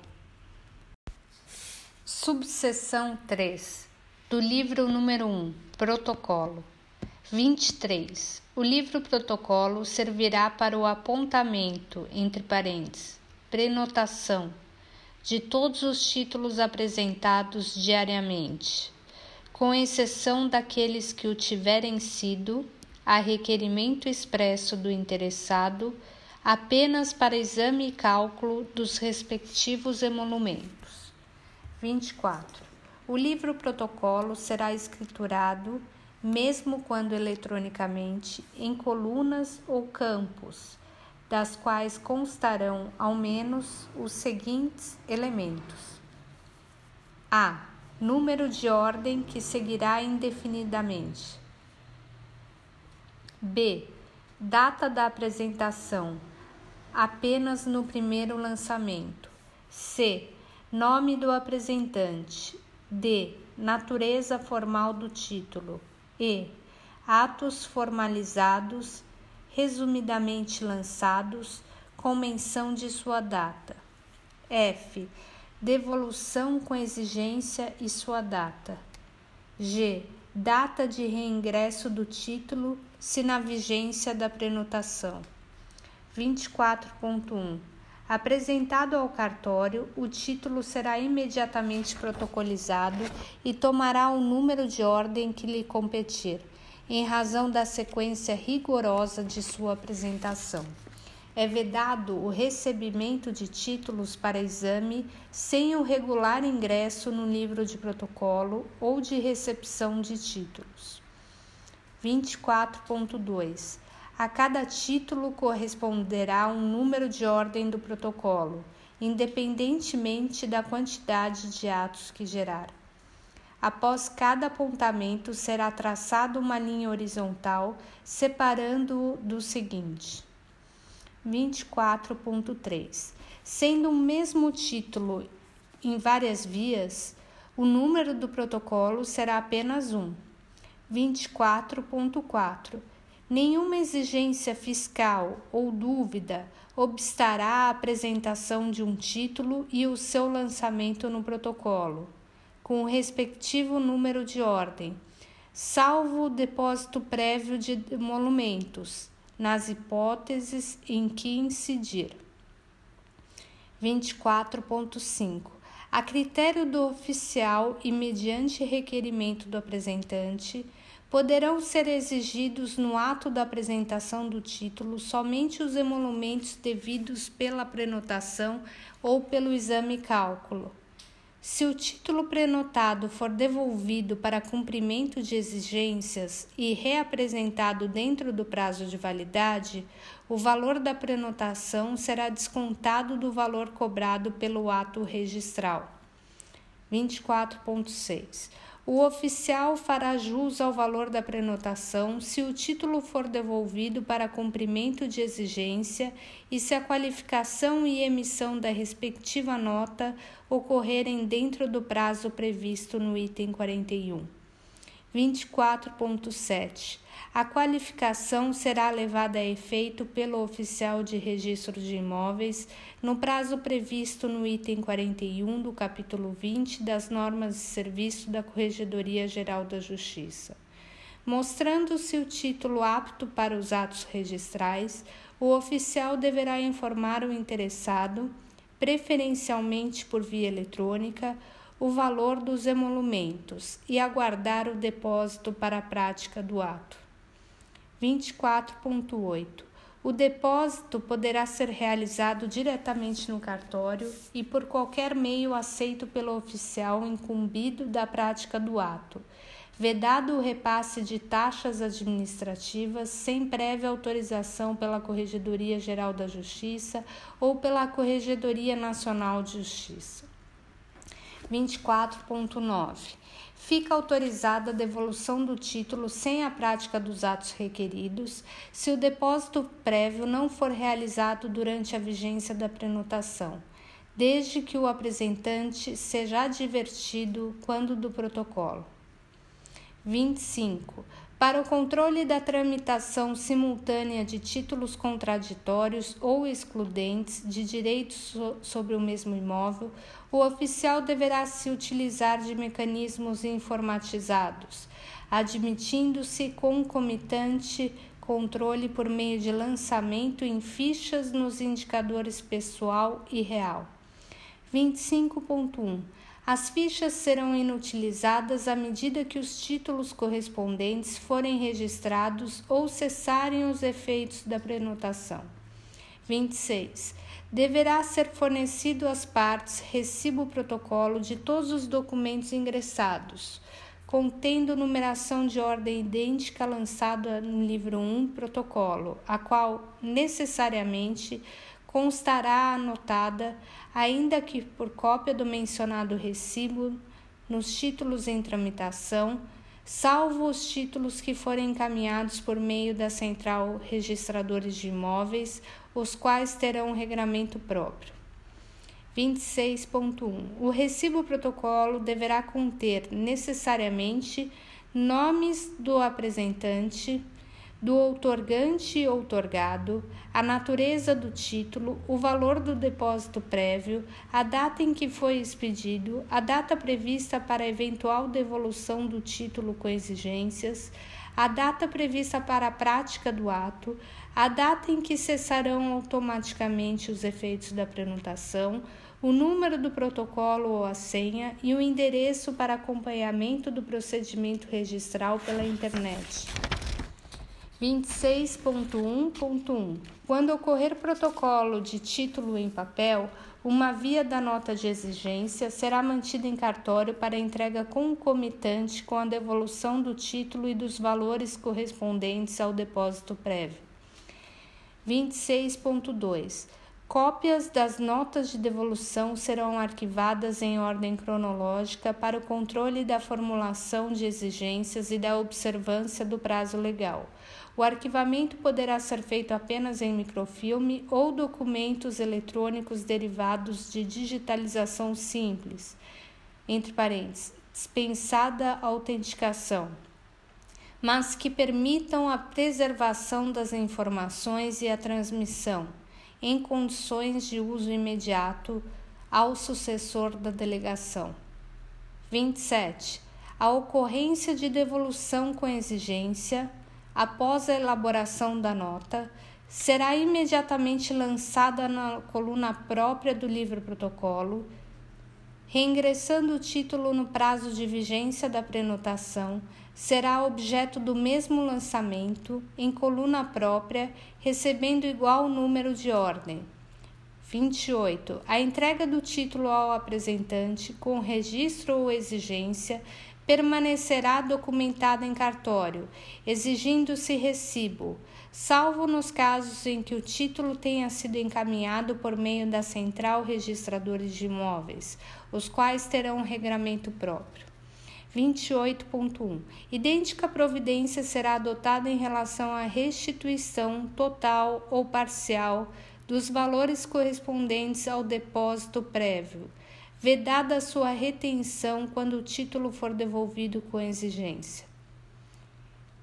Subseção 3 do livro número 1 Protocolo 23. O livro protocolo servirá para o apontamento, entre parênteses, prenotação de todos os títulos apresentados diariamente com exceção daqueles que o tiverem sido, a requerimento expresso do interessado, apenas para exame e cálculo dos respectivos emolumentos. 24. O livro protocolo será escriturado, mesmo quando eletronicamente, em colunas ou campos, das quais constarão ao menos os seguintes elementos: a número de ordem que seguirá indefinidamente. B. Data da apresentação, apenas no primeiro lançamento. C. Nome do apresentante. D. Natureza formal do título. E. Atos formalizados, resumidamente lançados, com menção de sua data. F devolução com exigência e sua data. G. Data de reingresso do título, se na vigência da prenotação. 24.1. Apresentado ao cartório, o título será imediatamente protocolizado e tomará o número de ordem que lhe competir, em razão da sequência rigorosa de sua apresentação é vedado o recebimento de títulos para exame sem o regular ingresso no livro de protocolo ou de recepção de títulos. 24.2. A cada título corresponderá um número de ordem do protocolo, independentemente da quantidade de atos que gerar. Após cada apontamento será traçada uma linha horizontal separando-o do seguinte. 24.3. Sendo o mesmo título em várias vias, o número do protocolo será apenas um. 24.4. Nenhuma exigência fiscal ou dúvida obstará a apresentação de um título e o seu lançamento no protocolo, com o respectivo número de ordem, salvo o depósito prévio de emolumentos, nas hipóteses em que incidir. 24.5 a critério do oficial e mediante requerimento do apresentante, poderão ser exigidos no ato da apresentação do título somente os emolumentos devidos pela prenotação ou pelo exame cálculo. Se o título prenotado for devolvido para cumprimento de exigências e reapresentado dentro do prazo de validade, o valor da prenotação será descontado do valor cobrado pelo ato registral. 24.6. O oficial fará jus ao valor da prenotação se o título for devolvido para cumprimento de exigência e se a qualificação e emissão da respectiva nota ocorrerem dentro do prazo previsto no item 41. 24.7. A qualificação será levada a efeito pelo oficial de registro de imóveis no prazo previsto no item 41 do capítulo 20 das normas de serviço da Corregedoria Geral da Justiça. Mostrando-se o título apto para os atos registrais, o oficial deverá informar o interessado, preferencialmente por via eletrônica, o valor dos emolumentos e aguardar o depósito para a prática do ato. 24.8. O depósito poderá ser realizado diretamente no cartório e por qualquer meio aceito pelo oficial incumbido da prática do ato, vedado o repasse de taxas administrativas sem prévia autorização pela Corregedoria Geral da Justiça ou pela Corregedoria Nacional de Justiça. 24.9 fica autorizada a devolução do título sem a prática dos atos requeridos, se o depósito prévio não for realizado durante a vigência da prenotação, desde que o apresentante seja advertido quando do protocolo. 25. Para o controle da tramitação simultânea de títulos contraditórios ou excludentes de direitos sobre o mesmo imóvel, o oficial deverá se utilizar de mecanismos informatizados, admitindo-se concomitante controle por meio de lançamento em fichas nos indicadores pessoal e real. 25.1 as fichas serão inutilizadas à medida que os títulos correspondentes forem registrados ou cessarem os efeitos da prenotação. 26. Deverá ser fornecido às partes recibo protocolo de todos os documentos ingressados, contendo numeração de ordem idêntica lançada no livro 1 protocolo, a qual necessariamente constará anotada, ainda que por cópia do mencionado recibo, nos títulos em tramitação, salvo os títulos que forem encaminhados por meio da Central Registradores de Imóveis, os quais terão um regramento próprio. 26.1. O recibo protocolo deverá conter necessariamente nomes do apresentante, do outorgante outorgado, a natureza do título, o valor do depósito prévio, a data em que foi expedido, a data prevista para eventual devolução do título com exigências, a data prevista para a prática do ato, a data em que cessarão automaticamente os efeitos da prenotação, o número do protocolo ou a senha e o endereço para acompanhamento do procedimento registral pela internet. 26.1.1 Quando ocorrer protocolo de título em papel, uma via da nota de exigência será mantida em cartório para entrega concomitante com a devolução do título e dos valores correspondentes ao depósito prévio. 26.2 Cópias das notas de devolução serão arquivadas em ordem cronológica para o controle da formulação de exigências e da observância do prazo legal. O arquivamento poderá ser feito apenas em microfilme ou documentos eletrônicos derivados de digitalização simples, entre parênteses, dispensada autenticação, mas que permitam a preservação das informações e a transmissão, em condições de uso imediato, ao sucessor da delegação. 27. A ocorrência de devolução com exigência, após a elaboração da nota, será imediatamente lançada na coluna própria do livro protocolo, reingressando o título no prazo de vigência da prenotação será objeto do mesmo lançamento, em coluna própria, recebendo igual número de ordem. 28. A entrega do título ao apresentante, com registro ou exigência, permanecerá documentada em cartório, exigindo-se recibo, salvo nos casos em que o título tenha sido encaminhado por meio da Central Registradores de Imóveis, os quais terão um regramento próprio. 28.1. Idêntica providência será adotada em relação à restituição total ou parcial dos valores correspondentes ao depósito prévio, vedada sua retenção quando o título for devolvido com exigência.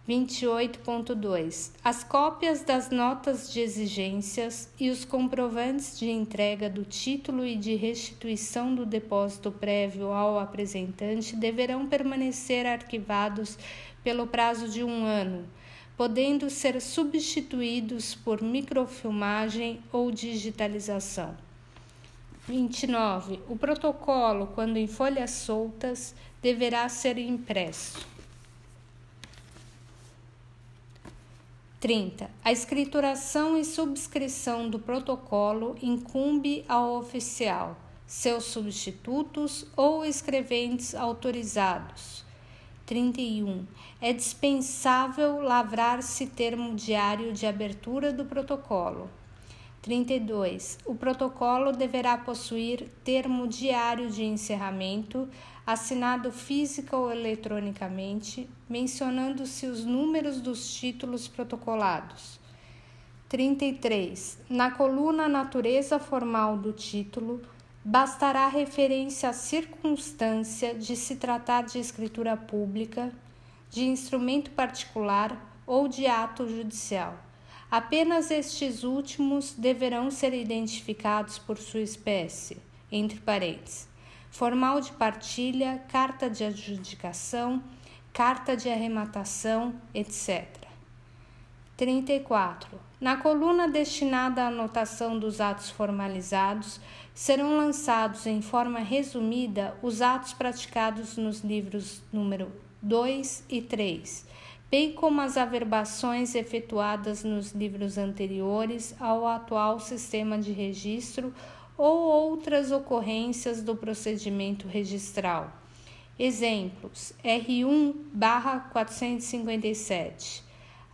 28.2. As cópias das notas de exigências e os comprovantes de entrega do título e de restituição do depósito prévio ao apresentante deverão permanecer arquivados pelo prazo de um ano, podendo ser substituídos por microfilmagem ou digitalização. 29. O protocolo, quando em folhas soltas, deverá ser impresso. 30. A escrituração e subscrição do protocolo incumbe ao oficial, seus substitutos ou escreventes autorizados. 31. É dispensável lavrar-se termo diário de abertura do protocolo. 32. O protocolo deverá possuir termo diário de encerramento, assinado física ou eletronicamente, mencionando-se os números dos títulos protocolados. 33. Na coluna Natureza Formal do título, bastará referência à circunstância de se tratar de escritura pública, de instrumento particular ou de ato judicial. Apenas estes últimos deverão ser identificados por sua espécie, entre parênteses, formal de partilha, carta de adjudicação, carta de arrematação, etc. 34. Na coluna destinada à anotação dos atos formalizados, serão lançados em forma resumida os atos praticados nos livros número 2 e 3 bem como as averbações efetuadas nos livros anteriores ao atual sistema de registro ou outras ocorrências do procedimento registral. Exemplos: R1/457,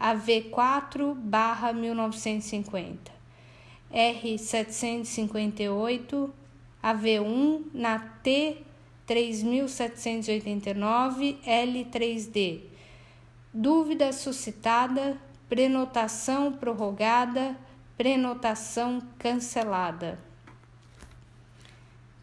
AV4/1950, R758, AV1 na T 3789 L3D dúvida suscitada, prenotação prorrogada, prenotação cancelada.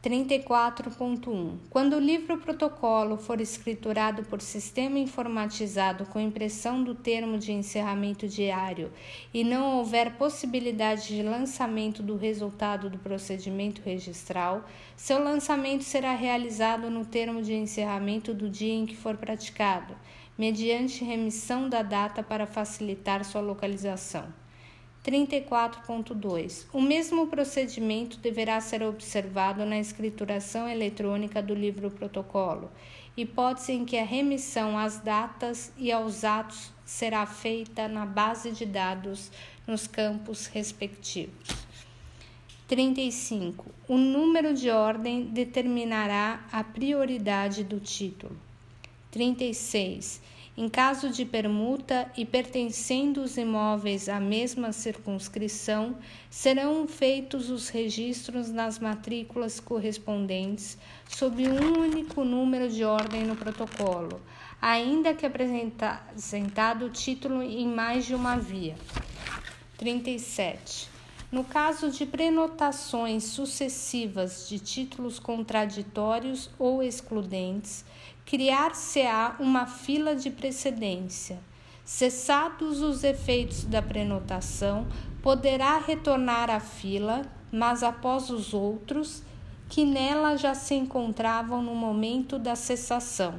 34.1. Quando o livro protocolo for escriturado por sistema informatizado com impressão do termo de encerramento diário e não houver possibilidade de lançamento do resultado do procedimento registral, seu lançamento será realizado no termo de encerramento do dia em que for praticado mediante remissão da data para facilitar sua localização. 34.2. O mesmo procedimento deverá ser observado na escrituração eletrônica do livro protocolo, hipótese em que a remissão às datas e aos atos será feita na base de dados nos campos respectivos. 35. O número de ordem determinará a prioridade do título. 36. Em caso de permuta e pertencendo os imóveis à mesma circunscrição, serão feitos os registros nas matrículas correspondentes sob um único número de ordem no protocolo, ainda que apresentado o título em mais de uma via. 37. No caso de prenotações sucessivas de títulos contraditórios ou excludentes, criar-se-á uma fila de precedência, Cessados os efeitos da prenotação, poderá retornar à fila, mas após os outros, que nela já se encontravam no momento da cessação.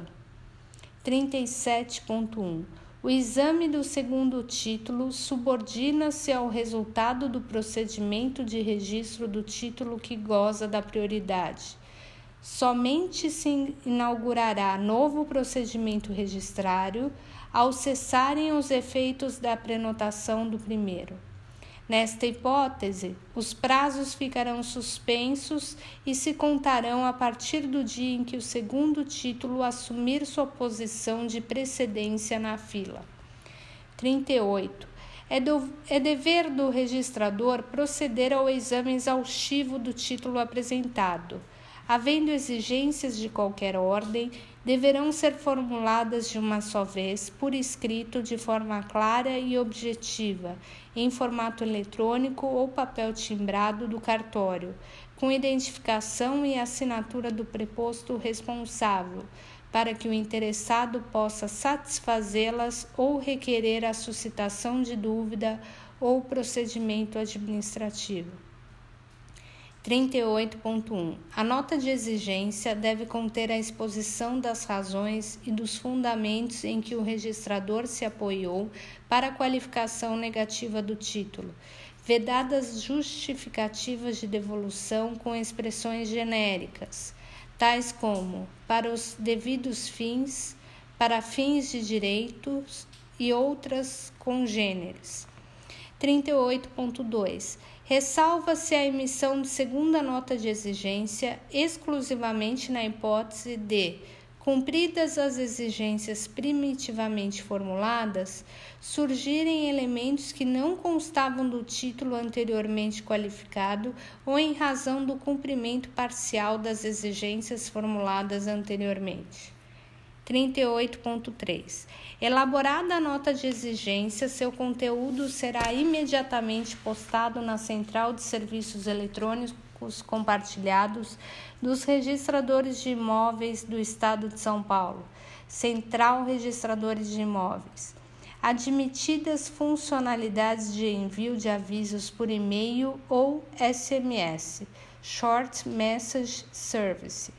37.1 o exame do segundo título subordina-se ao resultado do procedimento de registro do título que goza da prioridade. Somente se inaugurará novo procedimento registrário ao cessarem os efeitos da prenotação do primeiro. Nesta hipótese, os prazos ficarão suspensos e se contarão a partir do dia em que o segundo título assumir sua posição de precedência na fila. 38. É, do, é dever do registrador proceder ao exame exaustivo do título apresentado. Havendo exigências de qualquer ordem, deverão ser formuladas de uma só vez, por escrito, de forma clara e objetiva, em formato eletrônico ou papel timbrado do cartório, com identificação e assinatura do preposto responsável, para que o interessado possa satisfazê-las ou requerer a suscitação de dúvida ou procedimento administrativo. 38.1. A nota de exigência deve conter a exposição das razões e dos fundamentos em que o registrador se apoiou para a qualificação negativa do título, vedadas justificativas de devolução com expressões genéricas, tais como para os devidos fins, para fins de direitos e outras congêneres. 38.2 Ressalva-se a emissão de segunda nota de exigência exclusivamente na hipótese de, cumpridas as exigências primitivamente formuladas, surgirem elementos que não constavam do título anteriormente qualificado ou em razão do cumprimento parcial das exigências formuladas anteriormente. 38.3. Elaborada a nota de exigência, seu conteúdo será imediatamente postado na Central de Serviços Eletrônicos Compartilhados dos Registradores de Imóveis do Estado de São Paulo, Central Registradores de Imóveis. Admitidas funcionalidades de envio de avisos por e-mail ou SMS, Short Message Service.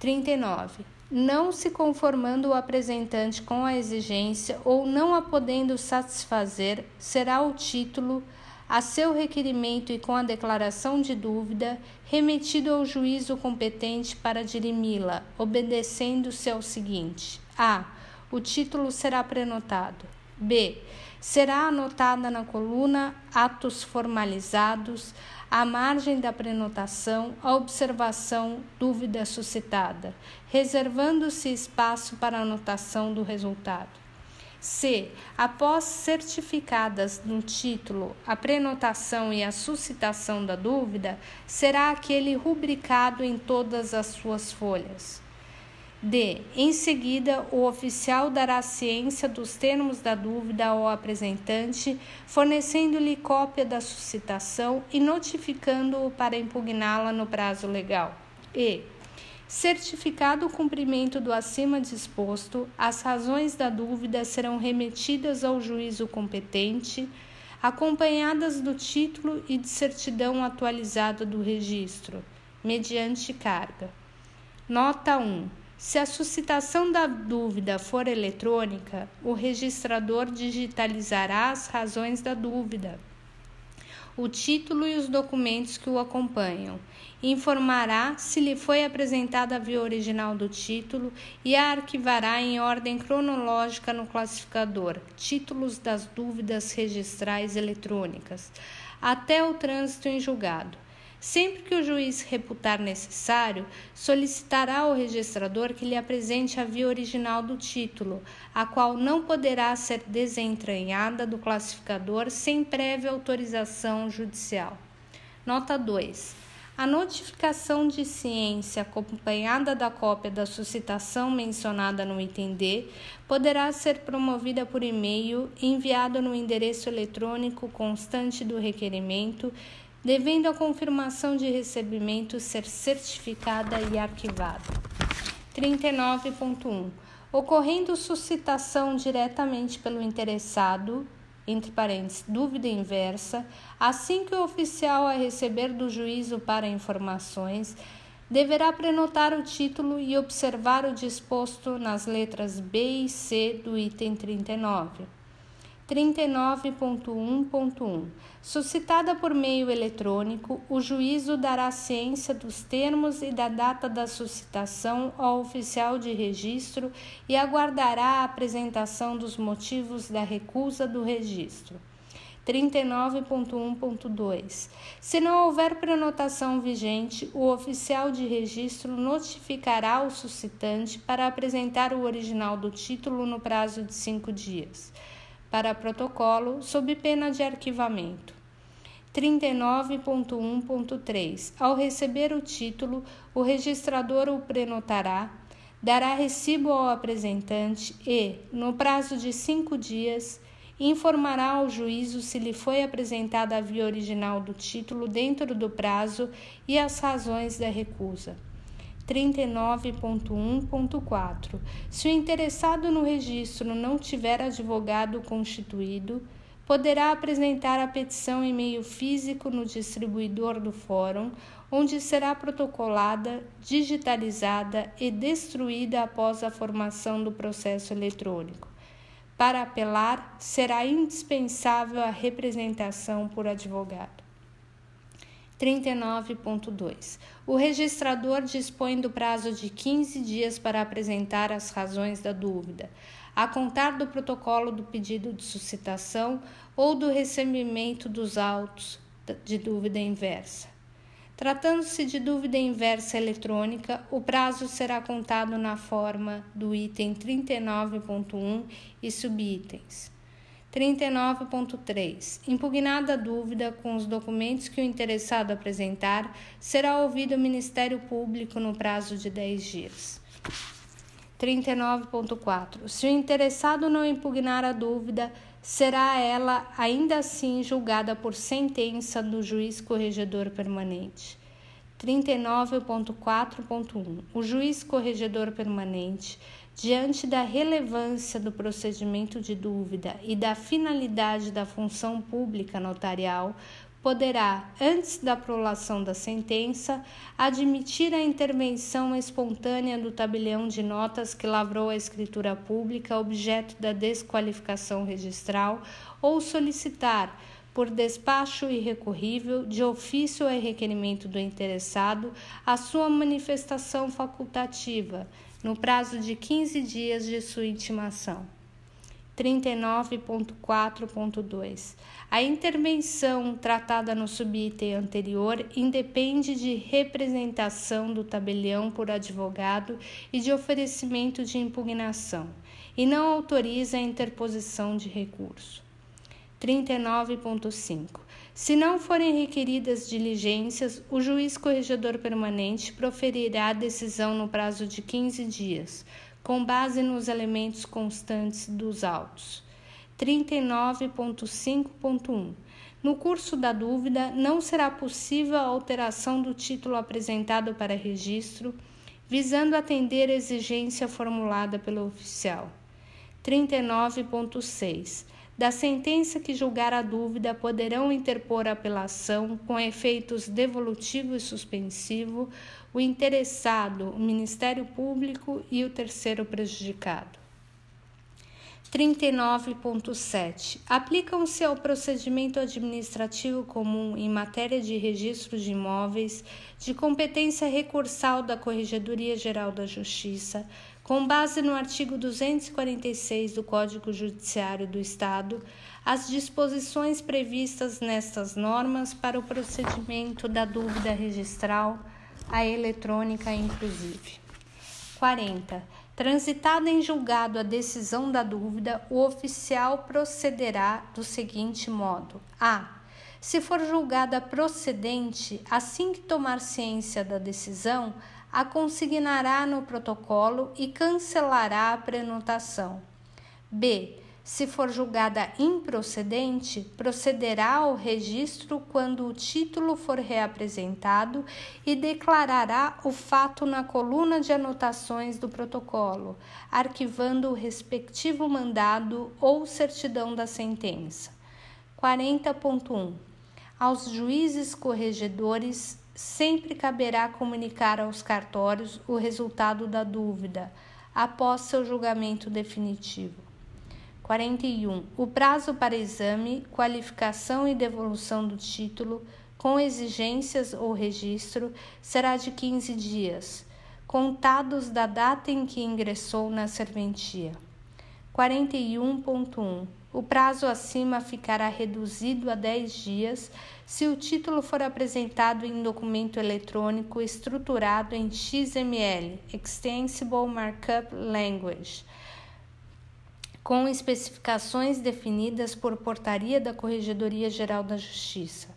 39 não se conformando o apresentante com a exigência ou não a podendo satisfazer, será o título, a seu requerimento e com a declaração de dúvida, remetido ao juízo competente para dirimi-la, obedecendo-se ao seguinte: a. O título será prenotado. b. Será anotada na coluna atos formalizados à margem da prenotação, a observação, dúvida suscitada, reservando-se espaço para anotação do resultado. C. Após certificadas no título a prenotação e a suscitação da dúvida, será aquele rubricado em todas as suas folhas. D. Em seguida, o oficial dará ciência dos termos da dúvida ao apresentante, fornecendo-lhe cópia da suscitação e notificando-o para impugná-la no prazo legal. E. Certificado o cumprimento do acima disposto, as razões da dúvida serão remetidas ao juízo competente, acompanhadas do título e de certidão atualizada do registro, mediante carga. Nota 1. Se a suscitação da dúvida for eletrônica, o registrador digitalizará as razões da dúvida, o título e os documentos que o acompanham. Informará se lhe foi apresentada a via original do título e a arquivará em ordem cronológica no classificador Títulos das Dúvidas Registrais Eletrônicas, até o trânsito em julgado. Sempre que o juiz reputar necessário, solicitará ao registrador que lhe apresente a via original do título, a qual não poderá ser desentranhada do classificador sem prévia autorização judicial. Nota 2. A notificação de ciência acompanhada da cópia da suscitação mencionada no item D poderá ser promovida por e-mail enviado no endereço eletrônico constante do requerimento devendo a confirmação de recebimento ser certificada e arquivada. 39.1. ocorrendo suscitação diretamente pelo interessado, entre parênteses, dúvida inversa, assim que o oficial a receber do juízo para informações deverá prenotar o título e observar o disposto nas letras B e C do item 39. 39.1.1 Suscitada por meio eletrônico, o juízo dará ciência dos termos e da data da suscitação ao oficial de registro e aguardará a apresentação dos motivos da recusa do registro. 39.1.2. Se não houver prenotação vigente, o oficial de registro notificará o suscitante para apresentar o original do título no prazo de cinco dias. Para protocolo, sob pena de arquivamento. 39.1.3. Ao receber o título, o registrador o prenotará, dará recibo ao apresentante e, no prazo de cinco dias, informará ao juízo se lhe foi apresentada a via original do título dentro do prazo e as razões da recusa. 39.1.4 Se o interessado no registro não tiver advogado constituído, poderá apresentar a petição em meio físico no distribuidor do fórum, onde será protocolada, digitalizada e destruída após a formação do processo eletrônico. Para apelar, será indispensável a representação por advogado. 39.2. O registrador dispõe do prazo de 15 dias para apresentar as razões da dúvida, a contar do protocolo do pedido de suscitação ou do recebimento dos autos de dúvida inversa. Tratando-se de dúvida inversa eletrônica, o prazo será contado na forma do item 39.1 e subitens. 39.3. Impugnada a dúvida com os documentos que o interessado apresentar, será ouvido o Ministério Público no prazo de 10 dias. 39.4. Se o interessado não impugnar a dúvida, será ela ainda assim julgada por sentença do juiz corregedor permanente. 39.4.1 O juiz corregedor permanente, diante da relevância do procedimento de dúvida e da finalidade da função pública notarial, poderá, antes da prolação da sentença, admitir a intervenção espontânea do tabelião de notas que lavrou a escritura pública objeto da desqualificação registral ou solicitar, por despacho irrecorrível, de ofício e requerimento do interessado, a sua manifestação facultativa, no prazo de 15 dias de sua intimação. 39.4.2. A intervenção tratada no subitem anterior independe de representação do tabelião por advogado e de oferecimento de impugnação, e não autoriza a interposição de recurso. 39.5. Se não forem requeridas diligências, o juiz corregedor permanente proferirá a decisão no prazo de 15 dias, com base nos elementos constantes dos autos. 39.5.1 No curso da dúvida, não será possível a alteração do título apresentado para registro, visando atender a exigência formulada pelo oficial. 39.6 da sentença que julgar a dúvida poderão interpor apelação com efeitos devolutivo e suspensivo o interessado, o Ministério Público e o terceiro prejudicado. 39.7. Aplicam-se ao procedimento administrativo comum em matéria de registro de imóveis de competência recursal da Corregedoria Geral da Justiça com base no artigo 246 do Código Judiciário do Estado, as disposições previstas nestas normas para o procedimento da dúvida registral, a eletrônica inclusive. 40. Transitada em julgado a decisão da dúvida, o oficial procederá do seguinte modo: a. Se for julgada procedente, assim que tomar ciência da decisão, a consignará no protocolo e cancelará a prenotação. B. Se for julgada improcedente, procederá ao registro quando o título for reapresentado e declarará o fato na coluna de anotações do protocolo, arquivando o respectivo mandado ou certidão da sentença. 40.1 Aos juízes corregedores sempre caberá comunicar aos cartórios o resultado da dúvida após seu julgamento definitivo. 41. O prazo para exame, qualificação e devolução do título, com exigências ou registro, será de 15 dias, contados da data em que ingressou na serventia. 41.1. O prazo acima ficará reduzido a 10 dias se o título for apresentado em documento eletrônico estruturado em XML Extensible Markup Language com especificações definidas por portaria da Corregedoria Geral da Justiça.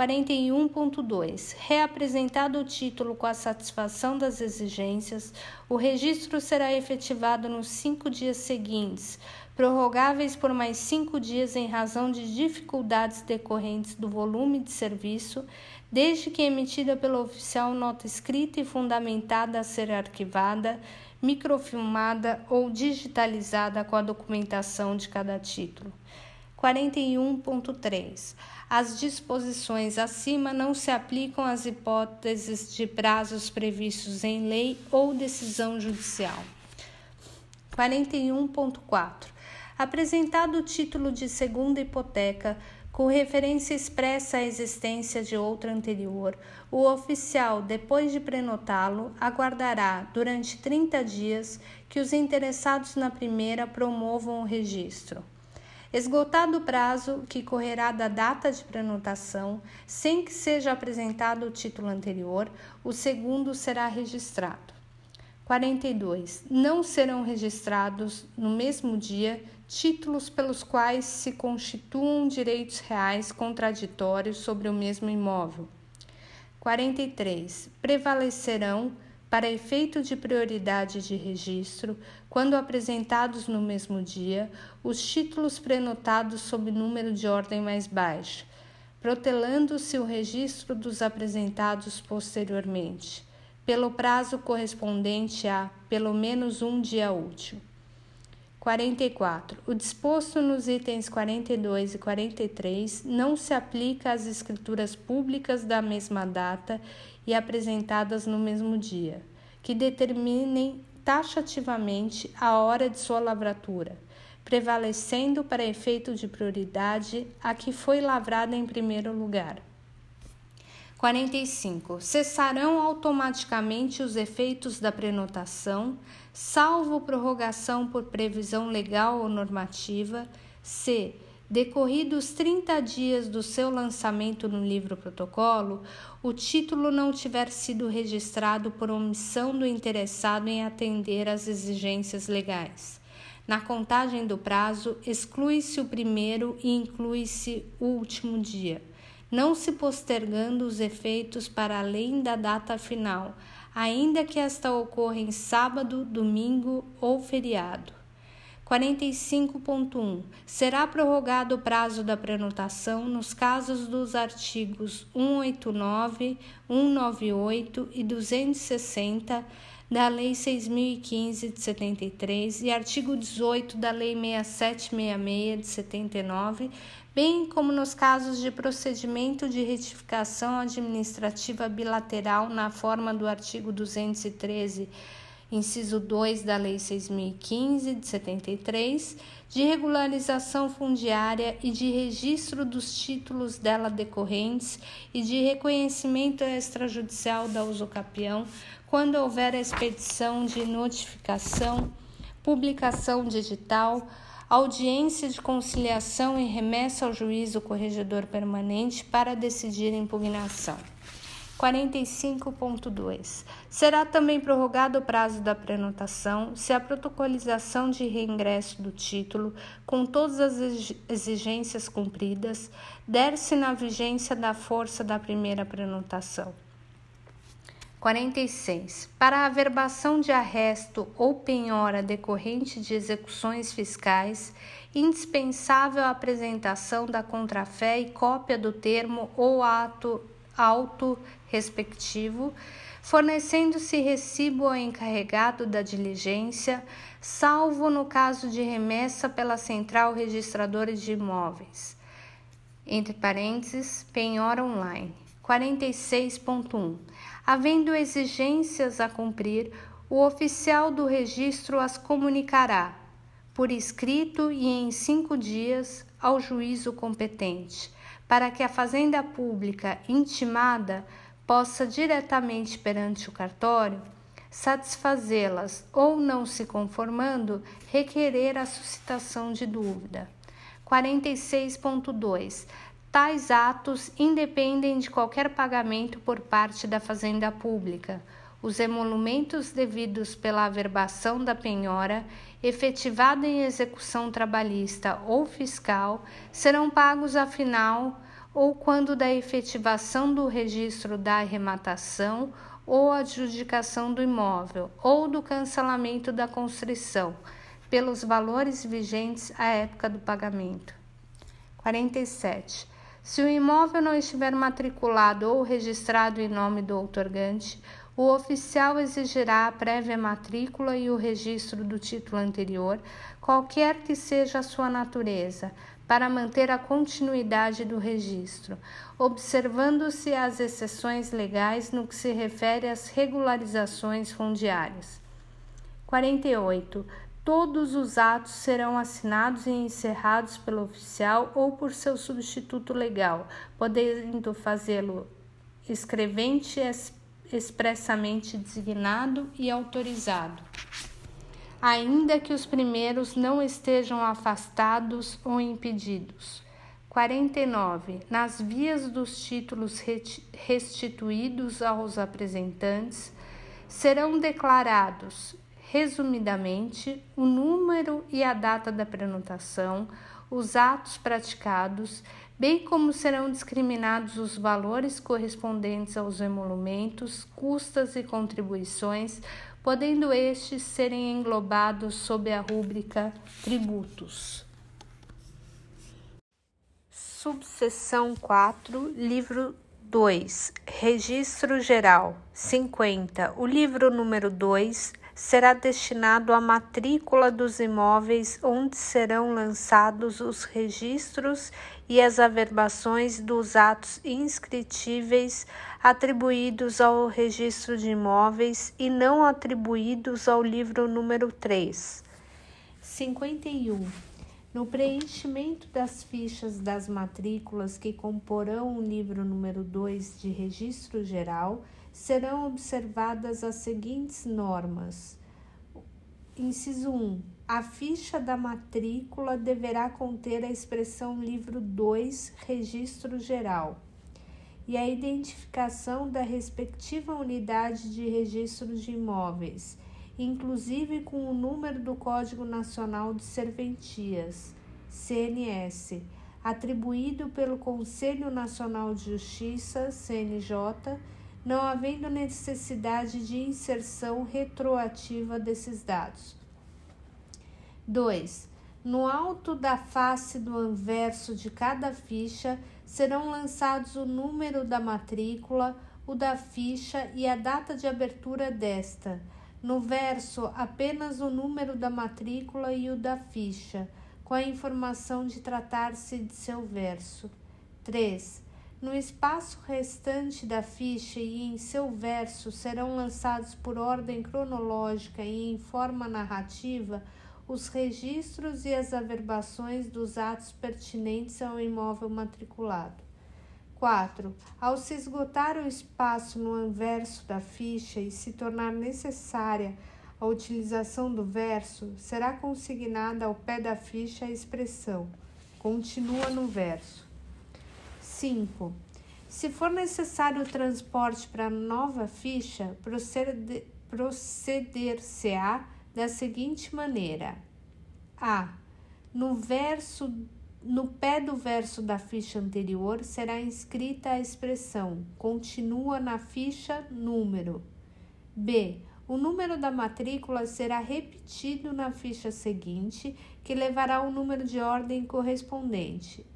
41.2. Reapresentado o título com a satisfação das exigências, o registro será efetivado nos cinco dias seguintes, prorrogáveis por mais cinco dias em razão de dificuldades decorrentes do volume de serviço, desde que emitida pelo oficial nota escrita e fundamentada a ser arquivada microfilmada ou digitalizada com a documentação de cada título. 41.3. As disposições acima não se aplicam às hipóteses de prazos previstos em lei ou decisão judicial. 41.4. Apresentado o título de segunda hipoteca, com referência expressa à existência de outra anterior, o oficial, depois de prenotá-lo, aguardará durante 30 dias que os interessados na primeira promovam o registro. Esgotado o prazo, que correrá da data de prenotação, sem que seja apresentado o título anterior, o segundo será registrado. 42. Não serão registrados no mesmo dia títulos pelos quais se constituam direitos reais contraditórios sobre o mesmo imóvel. 43. Prevalecerão, para efeito de prioridade de registro, quando apresentados no mesmo dia, os títulos prenotados sob número de ordem mais baixa, protelando-se o registro dos apresentados posteriormente, pelo prazo correspondente a pelo menos um dia útil. 44. O disposto nos itens 42 e 43 não se aplica às escrituras públicas da mesma data e apresentadas no mesmo dia, que determinem taxativamente a hora de sua lavratura, prevalecendo para efeito de prioridade a que foi lavrada em primeiro lugar. 45. Cessarão automaticamente os efeitos da prenotação, salvo prorrogação por previsão legal ou normativa, se, decorridos 30 dias do seu lançamento no livro protocolo, o título não tiver sido registrado por omissão do interessado em atender às exigências legais. Na contagem do prazo, exclui-se o primeiro e inclui-se o último dia não se postergando os efeitos para além da data final, ainda que esta ocorra em sábado, domingo ou feriado. 45.1. Será prorrogado o prazo da prenotação nos casos dos artigos 189, 198 e 260 da Lei 6.015 de 73 e artigo 18 da Lei 6766 de 79, bem como nos casos de procedimento de retificação administrativa bilateral na forma do artigo 213, inciso 2 da Lei 6015 de 73, de regularização fundiária e de registro dos títulos dela decorrentes e de reconhecimento extrajudicial da usucapião quando houver expedição de notificação, publicação digital, audiência de conciliação e remessa ao juízo corregedor permanente para decidir a impugnação. 45.2. Será também prorrogado o prazo da prenotação se a protocolização de reingresso do título, com todas as exigências cumpridas, der-se na vigência da força da primeira prenotação. 46. Para a averbação de arresto ou penhora decorrente de execuções fiscais, indispensável a apresentação da contrafé e cópia do termo ou ato auto respectivo, fornecendo-se recibo ao encarregado da diligência, salvo no caso de remessa pela Central Registradora de Imóveis. Entre parênteses, penhora online. 46.1 Havendo exigências a cumprir, o oficial do registro as comunicará, por escrito e em cinco dias, ao juízo competente, para que a Fazenda Pública intimada possa diretamente perante o cartório satisfazê-las ou não se conformando, requerer a suscitação de dúvida. 46.2 Tais atos independem de qualquer pagamento por parte da Fazenda Pública. Os emolumentos devidos pela averbação da penhora, efetivada em execução trabalhista ou fiscal, serão pagos afinal ou quando da efetivação do registro da arrematação ou adjudicação do imóvel ou do cancelamento da constrição, pelos valores vigentes à época do pagamento. 47. Se o imóvel não estiver matriculado ou registrado em nome do outorgante, o oficial exigirá a prévia matrícula e o registro do título anterior, qualquer que seja a sua natureza, para manter a continuidade do registro, observando-se as exceções legais no que se refere às regularizações fundiárias. 48. Todos os atos serão assinados e encerrados pelo oficial ou por seu substituto legal, podendo fazê-lo escrevente expressamente designado e autorizado, ainda que os primeiros não estejam afastados ou impedidos. 49. Nas vias dos títulos restituídos aos apresentantes, serão declarados resumidamente, o número e a data da prenotação, os atos praticados, bem como serão discriminados os valores correspondentes aos emolumentos, custas e contribuições, podendo estes serem englobados sob a rúbrica tributos. Subseção 4, livro 2, Registro Geral 50. O livro número 2 será destinado à matrícula dos imóveis onde serão lançados os registros e as averbações dos atos inscritíveis atribuídos ao registro de imóveis e não atribuídos ao livro número 3. 51. No preenchimento das fichas das matrículas que comporão o livro número 2 de registro geral, serão observadas as seguintes normas. Inciso 1. A ficha da matrícula deverá conter a expressão livro 2, registro geral, e a identificação da respectiva unidade de registro de imóveis, inclusive com o número do Código Nacional de Serventias, CNS, atribuído pelo Conselho Nacional de Justiça, CNJ não havendo necessidade de inserção retroativa desses dados. 2. No alto da face do anverso de cada ficha serão lançados o número da matrícula, o da ficha e a data de abertura desta. No verso, apenas o número da matrícula e o da ficha, com a informação de tratar-se de seu verso. 3. No espaço restante da ficha e em seu verso serão lançados por ordem cronológica e em forma narrativa os registros e as averbações dos atos pertinentes ao imóvel matriculado. 4. Ao se esgotar o espaço no anverso da ficha e se tornar necessária a utilização do verso, será consignada ao pé da ficha a expressão continua no verso. 5. Se for necessário o transporte para nova ficha, proceder-se-á da seguinte maneira: A. No verso no pé do verso da ficha anterior será inscrita a expressão continua na ficha número. B. O número da matrícula será repetido na ficha seguinte, que levará ao número de ordem correspondente.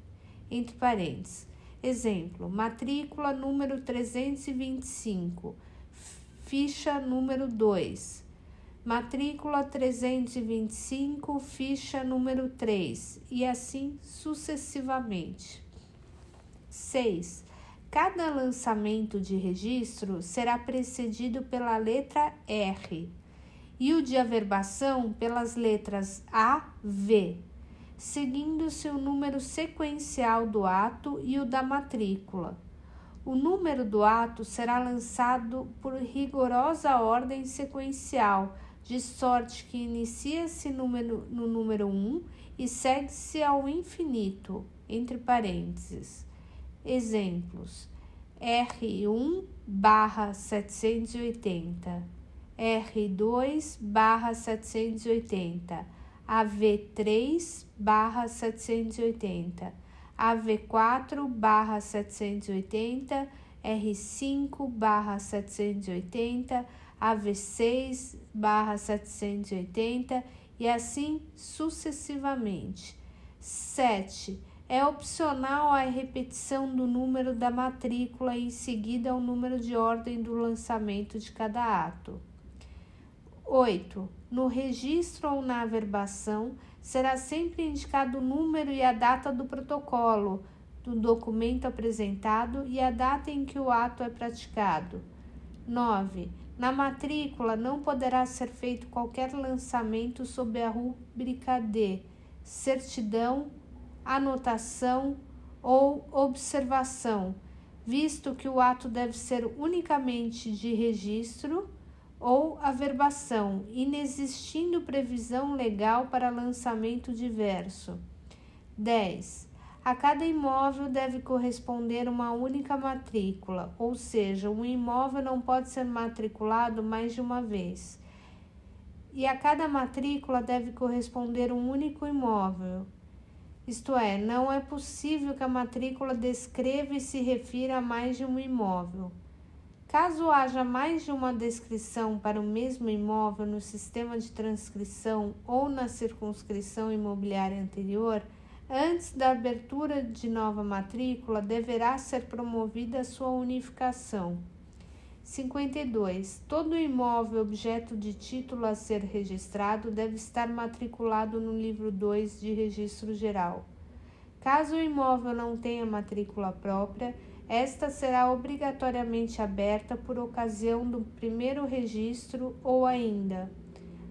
Entre parênteses. Exemplo: matrícula número 325, ficha número 2 matrícula 325, ficha número 3, e assim sucessivamente. 6. Cada lançamento de registro será precedido pela letra R e o de averbação pelas letras A, V, seguindo-se o número sequencial do ato e o da matrícula. O número do ato será lançado por rigorosa ordem sequencial de sorte que inicia-se no número 1 e segue-se ao infinito, entre parênteses. Exemplos: R1 barra 780, R2 barra 780, AV3 barra 780, AV4 barra 780, R5 barra 780, AV6 barra 780 e assim sucessivamente. 7. É opcional a repetição do número da matrícula em seguida o número de ordem do lançamento de cada ato. 8. No registro ou na averbação será sempre indicado o número e a data do protocolo, do documento apresentado e a data em que o ato é praticado. 9. Na matrícula não poderá ser feito qualquer lançamento sob a rúbrica de certidão, anotação ou observação, visto que o ato deve ser unicamente de registro ou averbação, inexistindo previsão legal para lançamento diverso. 10. A cada imóvel deve corresponder uma única matrícula, ou seja, um imóvel não pode ser matriculado mais de uma vez. E a cada matrícula deve corresponder um único imóvel. Isto é, não é possível que a matrícula descreva e se refira a mais de um imóvel. Caso haja mais de uma descrição para o mesmo imóvel no sistema de transcrição ou na circunscrição imobiliária anterior, Antes da abertura de nova matrícula, deverá ser promovida sua unificação. 52. Todo imóvel objeto de título a ser registrado deve estar matriculado no livro 2 de Registro Geral. Caso o imóvel não tenha matrícula própria, esta será obrigatoriamente aberta por ocasião do primeiro registro ou ainda.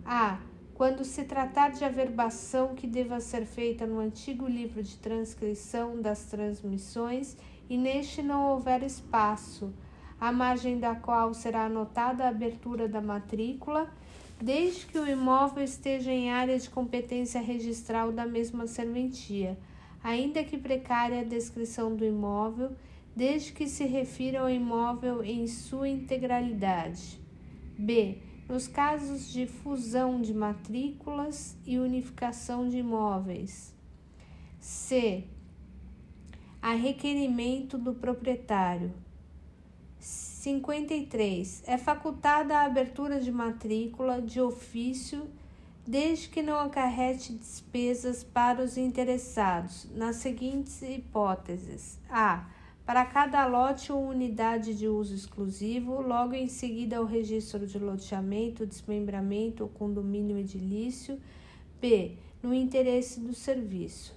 A. Quando se tratar de averbação que deva ser feita no antigo livro de transcrição das transmissões e neste não houver espaço, à margem da qual será anotada a abertura da matrícula, desde que o imóvel esteja em área de competência registral da mesma serventia, ainda que precária a descrição do imóvel, desde que se refira ao imóvel em sua integralidade. B nos casos de fusão de matrículas e unificação de imóveis. C. A requerimento do proprietário. 53. É facultada a abertura de matrícula de ofício desde que não acarrete despesas para os interessados, nas seguintes hipóteses: A para cada lote ou unidade de uso exclusivo, logo em seguida ao registro de loteamento, desmembramento ou condomínio edilício. B. No interesse do serviço.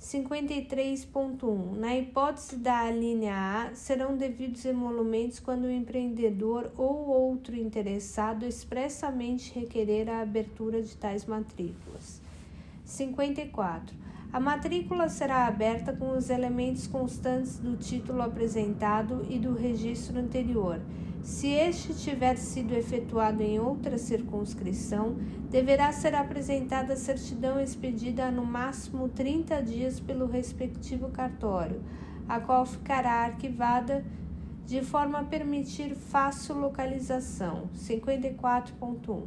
53.1. Na hipótese da linha A, serão devidos emolumentos quando o empreendedor ou outro interessado expressamente requerer a abertura de tais matrículas. 54. A matrícula será aberta com os elementos constantes do título apresentado e do registro anterior. Se este tiver sido efetuado em outra circunscrição, deverá ser apresentada a certidão expedida no máximo 30 dias pelo respectivo cartório, a qual ficará arquivada de forma a permitir fácil localização. 54.1.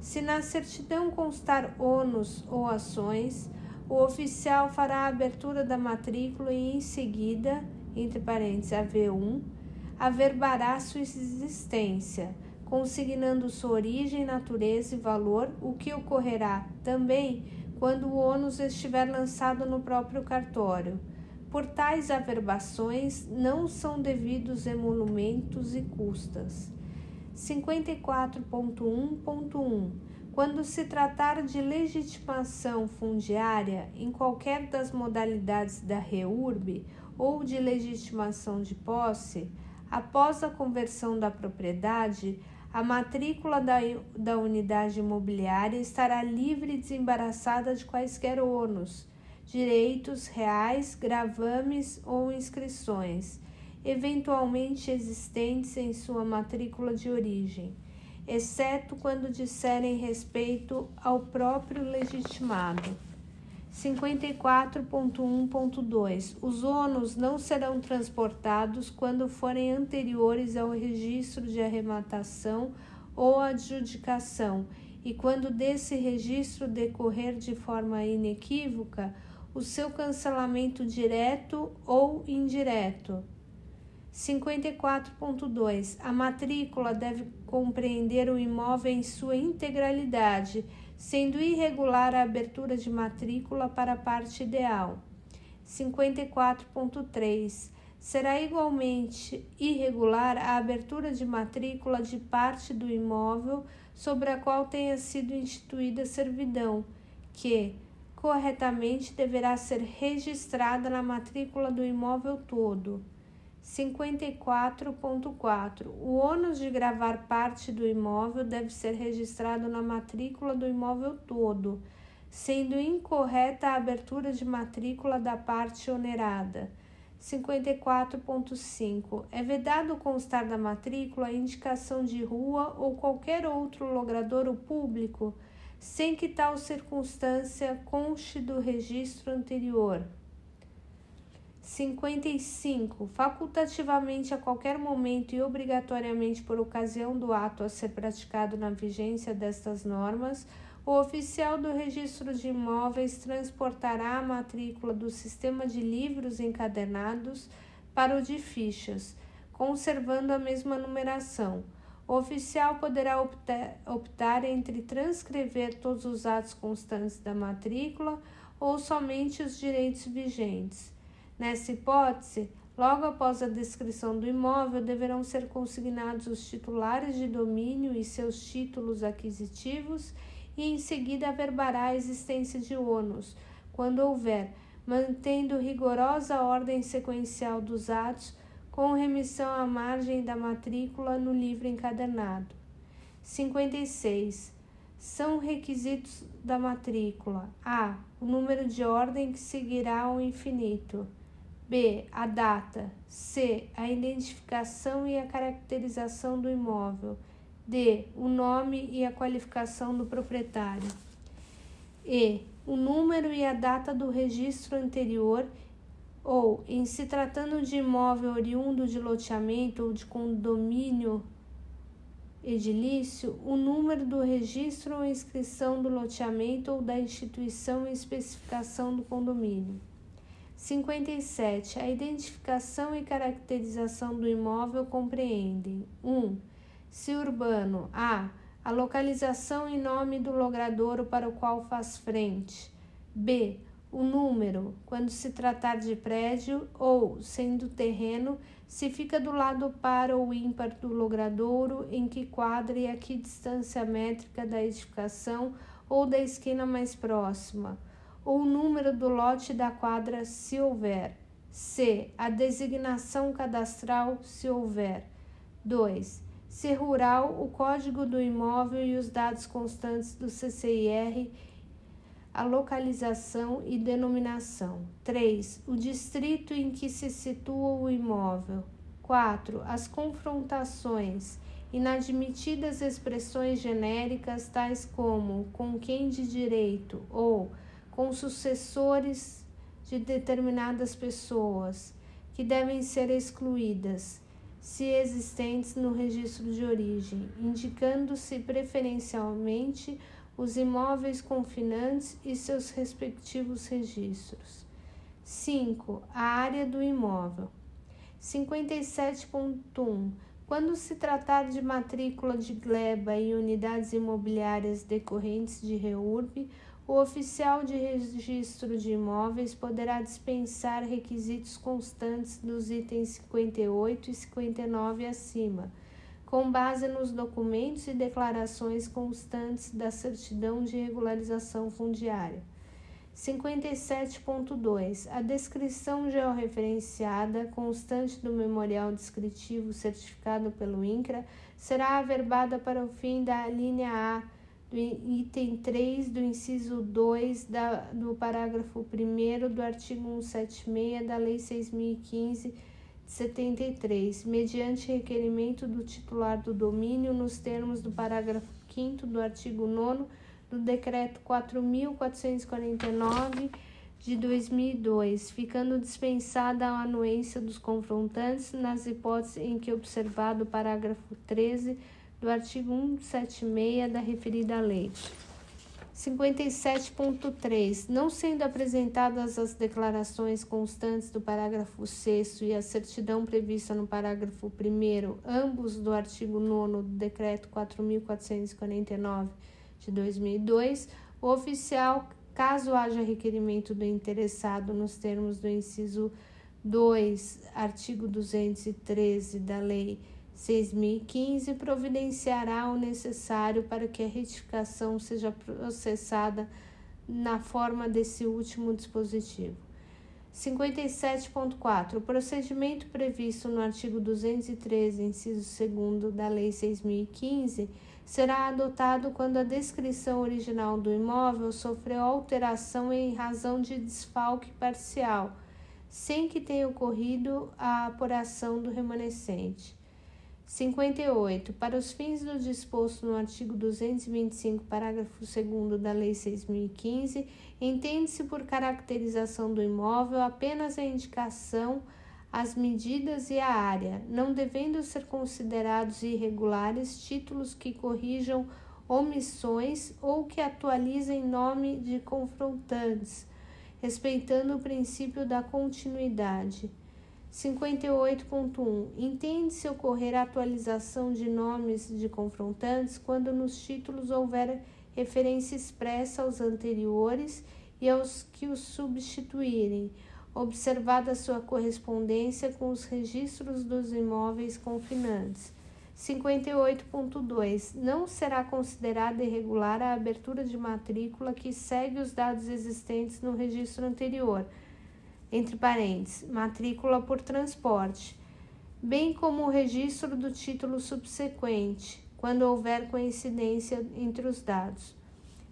Se na certidão constar ônus ou ações, o oficial fará a abertura da matrícula e, em seguida, entre parênteses, AV1, averbará sua existência, consignando sua origem, natureza e valor, o que ocorrerá também quando o ônus estiver lançado no próprio cartório. Por tais averbações não são devidos emolumentos e custas. 54.1.1 Quando se tratar de legitimação fundiária em qualquer das modalidades da REURB ou de legitimação de posse, após a conversão da propriedade, a matrícula da, da unidade imobiliária estará livre e desembaraçada de quaisquer ônus, direitos reais, gravames ou inscrições, eventualmente existentes em sua matrícula de origem, exceto quando disserem respeito ao próprio legitimado. 54.1.2 Os ônus não serão transportados quando forem anteriores ao registro de arrematação ou adjudicação e quando desse registro decorrer de forma inequívoca o seu cancelamento direto ou indireto. 54.2 A matrícula deve compreender o imóvel em sua integralidade sendo irregular a abertura de matrícula para a parte ideal. 54.3. Será igualmente irregular a abertura de matrícula de parte do imóvel sobre a qual tenha sido instituída servidão, que, corretamente, deverá ser registrada na matrícula do imóvel todo. 54.4. O ônus de gravar parte do imóvel deve ser registrado na matrícula do imóvel todo, sendo incorreta a abertura de matrícula da parte onerada. 54.5. É vedado constar da matrícula a indicação de rua ou qualquer outro logradouro público, sem que tal circunstância conste do registro anterior. 55. Facultativamente a qualquer momento e obrigatoriamente por ocasião do ato a ser praticado na vigência destas normas, o oficial do registro de imóveis transportará a matrícula do sistema de livros encadernados para o de fichas, conservando a mesma numeração. O oficial poderá optar, optar entre transcrever todos os atos constantes da matrícula ou somente os direitos vigentes. Nessa hipótese, logo após a descrição do imóvel, deverão ser consignados os titulares de domínio e seus títulos aquisitivos e em seguida averbará a existência de ônus, quando houver, mantendo rigorosa ordem sequencial dos atos, com remissão à margem da matrícula no livro encadernado. 56. São requisitos da matrícula: a. O número de ordem que seguirá ao infinito. B. A data. C. A identificação e a caracterização do imóvel. D. O nome e a qualificação do proprietário. E. O número e a data do registro anterior ou, em se tratando de imóvel oriundo de loteamento ou de condomínio edilício, o número do registro ou inscrição do loteamento ou da instituição e especificação do condomínio. 57. A identificação e caracterização do imóvel compreendem: 1. Se urbano, a. A localização e nome do logradouro para o qual faz frente. B. O número, quando se tratar de prédio ou, sendo terreno, se fica do lado par ou ímpar do logradouro, em que quadra e a que distância métrica da edificação ou da esquina mais próxima ou o número do lote da quadra, se houver. C. A designação cadastral, se houver. 2. Se rural, o código do imóvel e os dados constantes do CCIR, a localização e denominação. 3. O distrito em que se situa o imóvel. 4. As confrontações. Inadmitidas expressões genéricas tais como com quem de direito ou com sucessores de determinadas pessoas que devem ser excluídas, se existentes no registro de origem, indicando-se preferencialmente os imóveis confinantes e seus respectivos registros. 5. A área do imóvel. 57.1. Quando se tratar de matrícula de gleba e unidades imobiliárias decorrentes de REURB, o oficial de registro de imóveis poderá dispensar requisitos constantes dos itens 58 e 59 acima, com base nos documentos e declarações constantes da certidão de regularização fundiária. 57.2. A descrição georreferenciada constante do memorial descritivo certificado pelo INCRA será averbada para o fim da linha A do item 3 do inciso 2 da, do parágrafo 1 do artigo 176 da Lei 6.015 de 73, mediante requerimento do titular do domínio nos termos do parágrafo 5 do artigo 9 do Decreto 4.449 de 2002, ficando dispensada a anuência dos confrontantes nas hipóteses em que observado o parágrafo 13 do artigo 176 da referida lei. 57.3. Não sendo apresentadas as declarações constantes do parágrafo 6 e a certidão prevista no parágrafo 1, ambos do artigo 9 do Decreto 4.449 de 2002, o oficial, caso haja requerimento do interessado nos termos do inciso 2, artigo 213 da Lei 6.015, providenciará o necessário para que a retificação seja processada na forma desse último dispositivo. 57.4. O procedimento previsto no artigo 213, inciso 2 da Lei 6.015, será adotado quando a descrição original do imóvel sofreu alteração em razão de desfalque parcial, sem que tenha ocorrido a apuração do remanescente. 58. Para os fins do disposto no artigo 225, parágrafo 2 da Lei 6.015, entende-se por caracterização do imóvel apenas a indicação, as medidas e a área, não devendo ser considerados irregulares títulos que corrijam omissões ou que atualizem nome de confrontantes, respeitando o princípio da continuidade. 58.1. Entende-se ocorrer atualização de nomes de confrontantes quando nos títulos houver referência expressa aos anteriores e aos que os substituírem, observada sua correspondência com os registros dos imóveis confinantes. 58.2. Não será considerada irregular a abertura de matrícula que segue os dados existentes no registro anterior entre parênteses, matrícula por transporte, bem como o registro do título subsequente, quando houver coincidência entre os dados.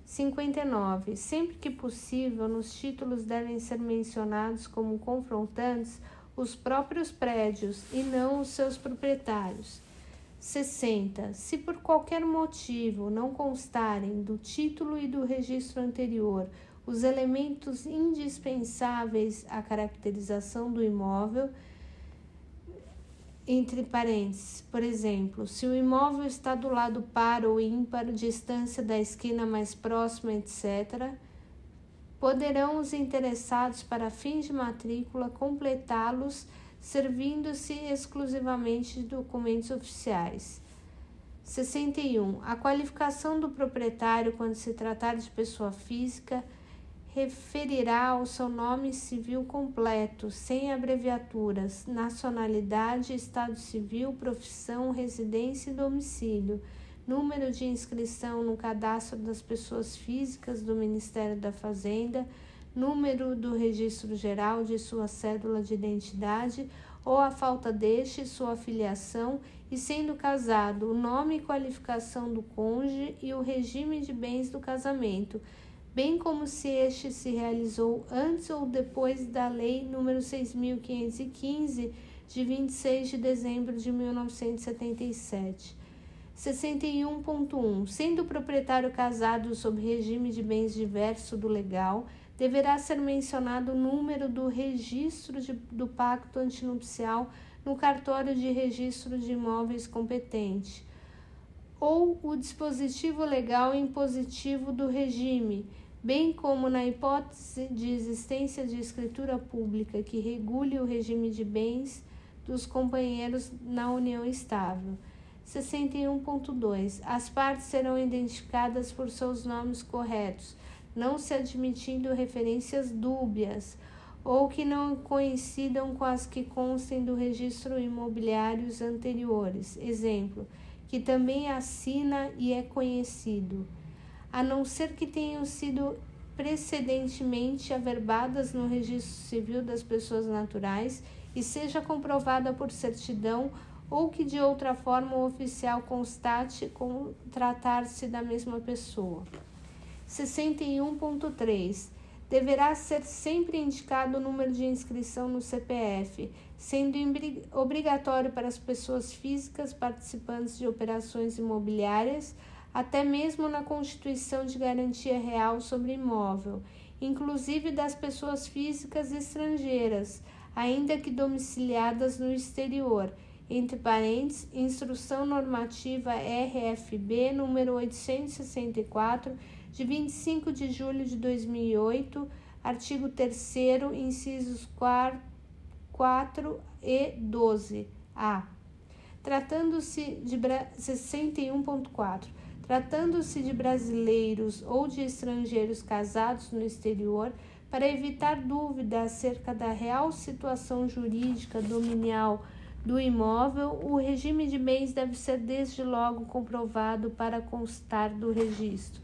59. Sempre que possível, nos títulos devem ser mencionados como confrontantes os próprios prédios e não os seus proprietários. 60. Se por qualquer motivo não constarem do título e do registro anterior os elementos indispensáveis à caracterização do imóvel, entre parênteses, por exemplo, se o imóvel está do lado par ou ímpar, distância da esquina mais próxima, etc., poderão os interessados para fins de matrícula completá-los servindo-se exclusivamente de documentos oficiais. 61. A qualificação do proprietário quando se tratar de pessoa física referirá ao seu nome civil completo, sem abreviaturas, nacionalidade, estado civil, profissão, residência e domicílio, número de inscrição no cadastro das pessoas físicas do Ministério da Fazenda, número do registro geral de sua cédula de identidade ou a falta deste, sua filiação e, sendo casado, o nome e qualificação do cônjuge e o regime de bens do casamento bem como se este se realizou antes ou depois da Lei nº 6.515, de 26 de dezembro de 1977. 61.1. Sendo o proprietário casado sob regime de bens diverso do legal, deverá ser mencionado o número do registro de, do pacto antinupcial no cartório de registro de imóveis competente ou o dispositivo legal impositivo do regime, bem como na hipótese de existência de escritura pública que regule o regime de bens dos companheiros na união estável. 61.2. As partes serão identificadas por seus nomes corretos, não se admitindo referências dúbias ou que não coincidam com as que constem do registro imobiliários anteriores. Exemplo: que também assina e é conhecido, a não ser que tenham sido precedentemente averbadas no registro civil das pessoas naturais e seja comprovada por certidão ou que de outra forma o oficial constate com tratar-se da mesma pessoa. 61.3 deverá ser sempre indicado o número de inscrição no CPF, sendo obrigatório para as pessoas físicas participantes de operações imobiliárias, até mesmo na constituição de garantia real sobre imóvel, inclusive das pessoas físicas estrangeiras, ainda que domiciliadas no exterior. Entre parênteses, Instrução Normativa RFB número 864 de 25 de julho de 2008, artigo 3 incisos 4, 4 e 12. A. Tratando-se de 61.4. Tratando-se de brasileiros ou de estrangeiros casados no exterior, para evitar dúvida acerca da real situação jurídica dominial do imóvel, o regime de bens deve ser desde logo comprovado para constar do registro.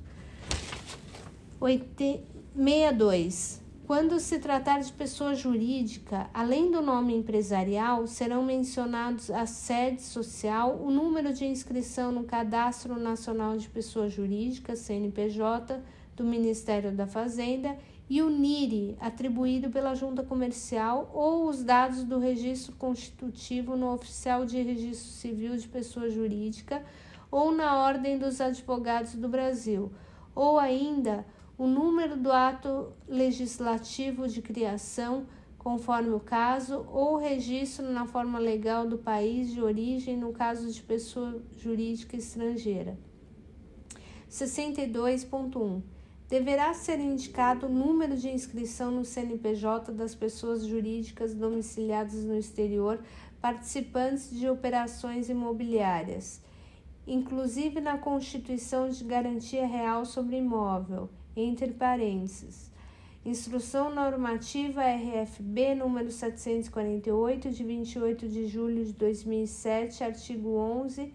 62. Quando se tratar de pessoa jurídica, além do nome empresarial, serão mencionados a sede social, o número de inscrição no Cadastro Nacional de Pessoas Jurídicas, CNPJ, do Ministério da Fazenda e o NIRI, atribuído pela Junta Comercial, ou os dados do registro constitutivo no Oficial de Registro Civil de Pessoa Jurídica ou na Ordem dos Advogados do Brasil, ou ainda o número do ato legislativo de criação, conforme o caso, ou registro na forma legal do país de origem no caso de pessoa jurídica estrangeira. 62.1 Deverá ser indicado o número de inscrição no CNPJ das pessoas jurídicas domiciliadas no exterior participantes de operações imobiliárias, inclusive na constituição de garantia real sobre imóvel entre parênteses. Instrução Normativa RFB número 748 de 28 de julho de 2007, artigo 11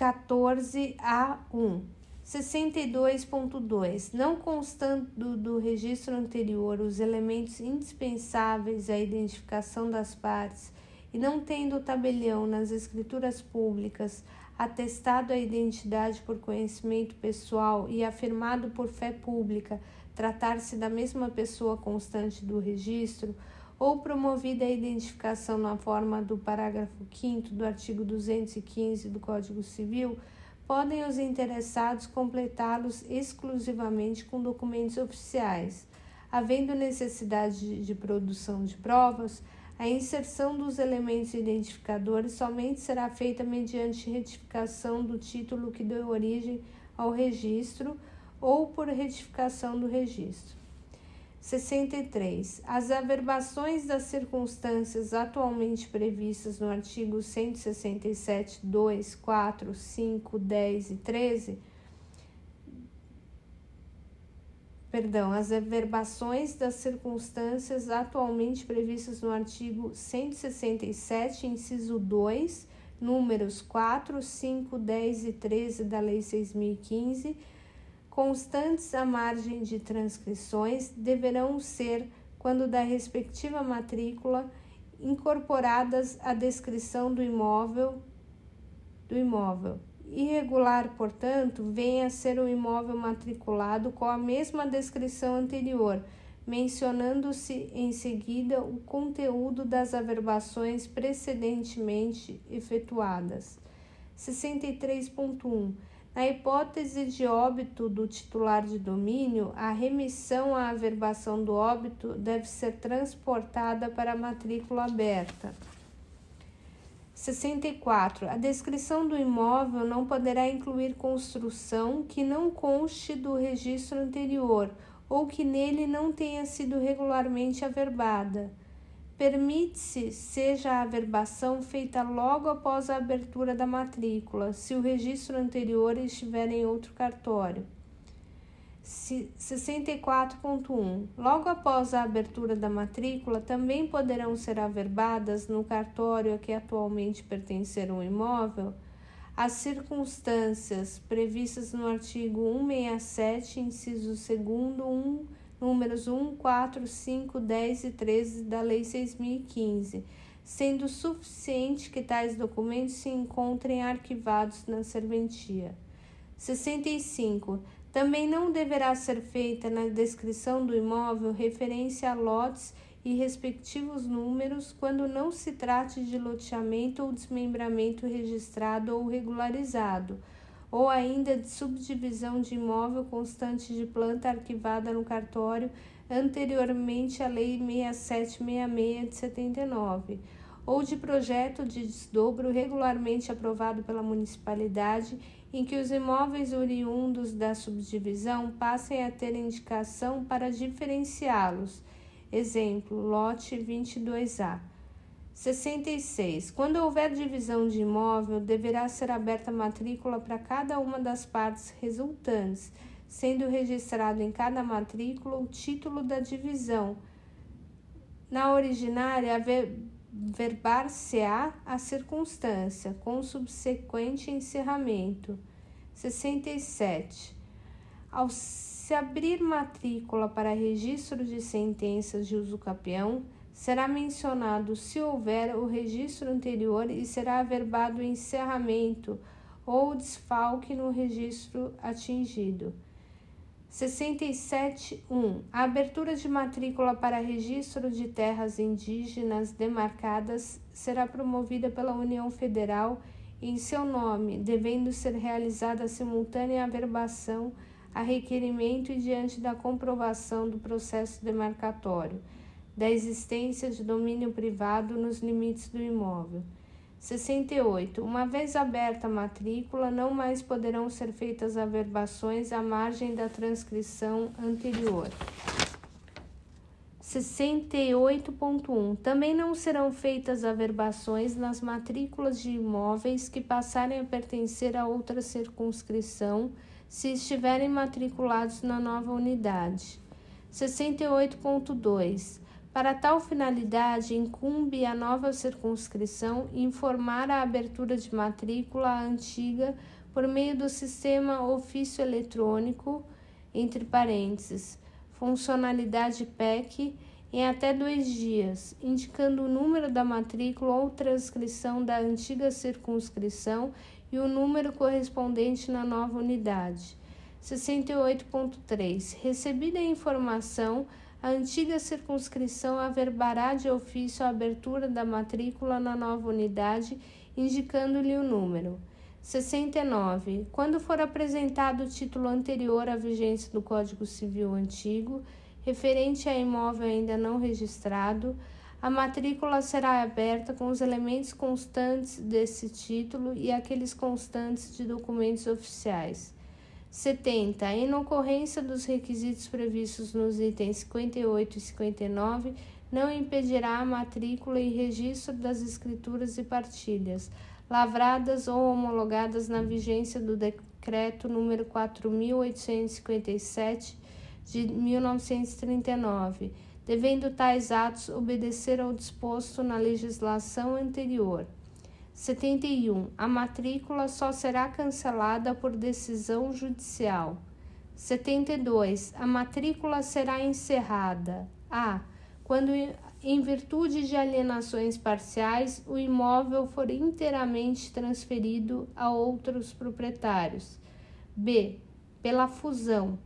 14A1. 62.2. Não constando do registro anterior os elementos indispensáveis à identificação das partes e não tendo o tabelião nas escrituras públicas atestado a identidade por conhecimento pessoal e afirmado por fé pública tratar-se da mesma pessoa constante do registro, ou promovida a identificação na forma do parágrafo 5 do artigo 215 do Código Civil, podem os interessados completá-los exclusivamente com documentos oficiais. Havendo necessidade de produção de provas, a inserção dos elementos identificadores somente será feita mediante retificação do título que deu origem ao registro ou por retificação do registro. 63. As averbações das circunstâncias atualmente previstas no artigo 167, 2, 4, 5, 10 e 13 perdão, as averbações das circunstâncias atualmente previstas no artigo 167, inciso 2, números 4, 5, 10 e 13 da Lei 6015, constantes à margem de transcrições, deverão ser, quando da respectiva matrícula, incorporadas à descrição do imóvel do imóvel Irregular, portanto, vem a ser o imóvel matriculado com a mesma descrição anterior, mencionando-se em seguida o conteúdo das averbações precedentemente efetuadas. 63.1. Na hipótese de óbito do titular de domínio, a remissão à averbação do óbito deve ser transportada para a matrícula aberta. 64. A descrição do imóvel não poderá incluir construção que não conste do registro anterior ou que nele não tenha sido regularmente averbada. Permite-se seja a averbação feita logo após a abertura da matrícula, se o registro anterior estiver em outro cartório. 64.1. Logo após a abertura da matrícula, também poderão ser averbadas no cartório a que atualmente pertencer um imóvel as circunstâncias previstas no artigo 167, inciso 2, 1, números 1, 4, 5, 10 e 13 da Lei 6015, sendo suficiente que tais documentos se encontrem arquivados na serventia. 65. Também não deverá ser feita na descrição do imóvel referência a lotes e respectivos números quando não se trate de loteamento ou desmembramento registrado ou regularizado, ou ainda de subdivisão de imóvel constante de planta arquivada no cartório anteriormente à Lei 6766 de 79, ou de projeto de desdobro regularmente aprovado pela municipalidade em que os imóveis oriundos da subdivisão passem a ter indicação para diferenciá-los. Exemplo, lote 22A. 66. Quando houver divisão de imóvel, deverá ser aberta matrícula para cada uma das partes resultantes, sendo registrado em cada matrícula o título da divisão. Na originária, verbar-se-á a circunstância, com subsequente encerramento. 67. Ao se abrir matrícula para registro de sentenças de uso capião, será mencionado se houver o registro anterior e será averbado o encerramento ou desfalque no registro atingido. 67.1. A abertura de matrícula para registro de terras indígenas demarcadas será promovida pela União Federal em seu nome, devendo ser realizada simultânea averbação a requerimento e diante da comprovação do processo demarcatório da existência de domínio privado nos limites do imóvel. 68. Uma vez aberta a matrícula, não mais poderão ser feitas averbações à margem da transcrição anterior. 68.1. Também não serão feitas averbações nas matrículas de imóveis que passarem a pertencer a outra circunscrição, se estiverem matriculados na nova unidade. 68.2. Para tal finalidade, incumbe à nova circunscrição informar a abertura de matrícula antiga por meio do sistema ofício eletrônico, entre parênteses, funcionalidade PEC, em até dois dias, indicando o número da matrícula ou transcrição da antiga circunscrição e o número correspondente na nova unidade. 68.3. Recebida a informação, a antiga circunscrição averbará de ofício a abertura da matrícula na nova unidade, indicando-lhe o número. 69. Quando for apresentado o título anterior à vigência do Código Civil antigo, referente a imóvel ainda não registrado, a matrícula será aberta com os elementos constantes desse título e aqueles constantes de documentos oficiais. 70. Em ocorrência dos requisitos previstos nos itens 58 e 59, não impedirá a matrícula e registro das escrituras e partilhas, lavradas ou homologadas na vigência do Decreto número 4857 de 1939, devendo tais atos obedecer ao disposto na legislação anterior. 71. A matrícula só será cancelada por decisão judicial. 72. A matrícula será encerrada. A. Quando, em virtude de alienações parciais, o imóvel for inteiramente transferido a outros proprietários. B. Pela fusão.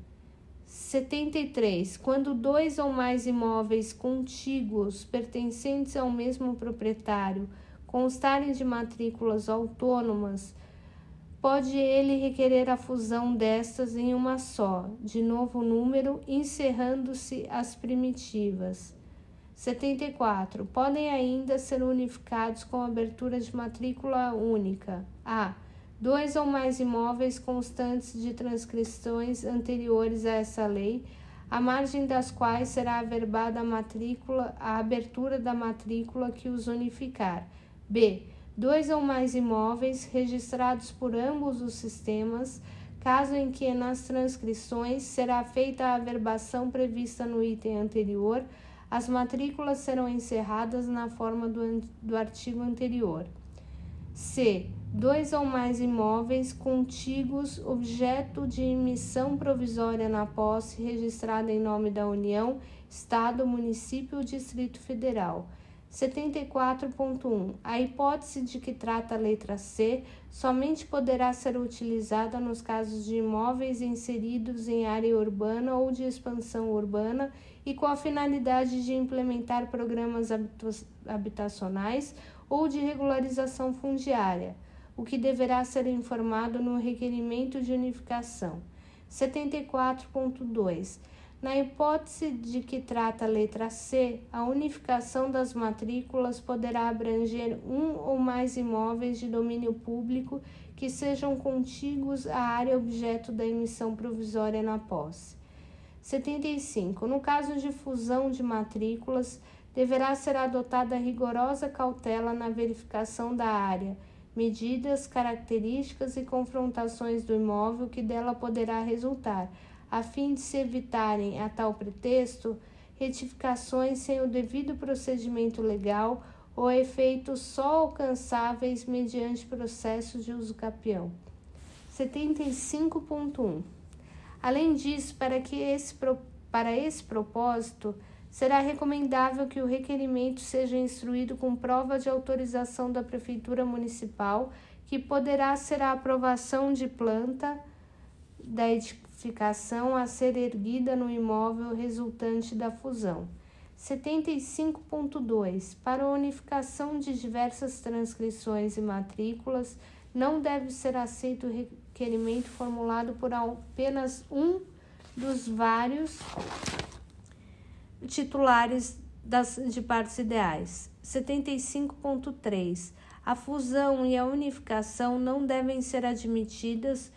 73. Quando dois ou mais imóveis contíguos pertencentes ao mesmo proprietário constarem de matrículas autônomas, pode ele requerer a fusão destas em uma só, de novo número, encerrando-se as primitivas. 74. Podem ainda ser unificados com abertura de matrícula única. A. Dois ou mais imóveis constantes de transcrições anteriores a essa lei, à margem das quais será averbada a matrícula, a abertura da matrícula que os unificar. B. Dois ou mais imóveis registrados por ambos os sistemas, caso em que nas transcrições será feita a averbação prevista no item anterior, as matrículas serão encerradas na forma do, do artigo anterior. C. Dois ou mais imóveis contíguos, objeto de emissão provisória na posse registrada em nome da União, Estado, Município ou Distrito Federal. 74.1. A hipótese de que trata a letra C somente poderá ser utilizada nos casos de imóveis inseridos em área urbana ou de expansão urbana e com a finalidade de implementar programas habitacionais ou de regularização fundiária, o que deverá ser informado no requerimento de unificação. 74.2 na hipótese de que trata a letra C, a unificação das matrículas poderá abranger um ou mais imóveis de domínio público que sejam contíguos à área objeto da emissão provisória na posse. 75. No caso de fusão de matrículas, deverá ser adotada rigorosa cautela na verificação da área, medidas, características e confrontações do imóvel que dela poderá resultar a fim de se evitarem, a tal pretexto, retificações sem o devido procedimento legal ou efeitos só alcançáveis mediante processos de uso capião. 75.1 Além disso, para, que esse, para esse propósito, será recomendável que o requerimento seja instruído com prova de autorização da Prefeitura Municipal, que poderá ser a aprovação de planta da edificação a ser erguida no imóvel resultante da fusão. 75.2. Para a unificação de diversas transcrições e matrículas, não deve ser aceito o requerimento formulado por apenas um dos vários titulares das, de partes ideais. 75.3. A fusão e a unificação não devem ser admitidas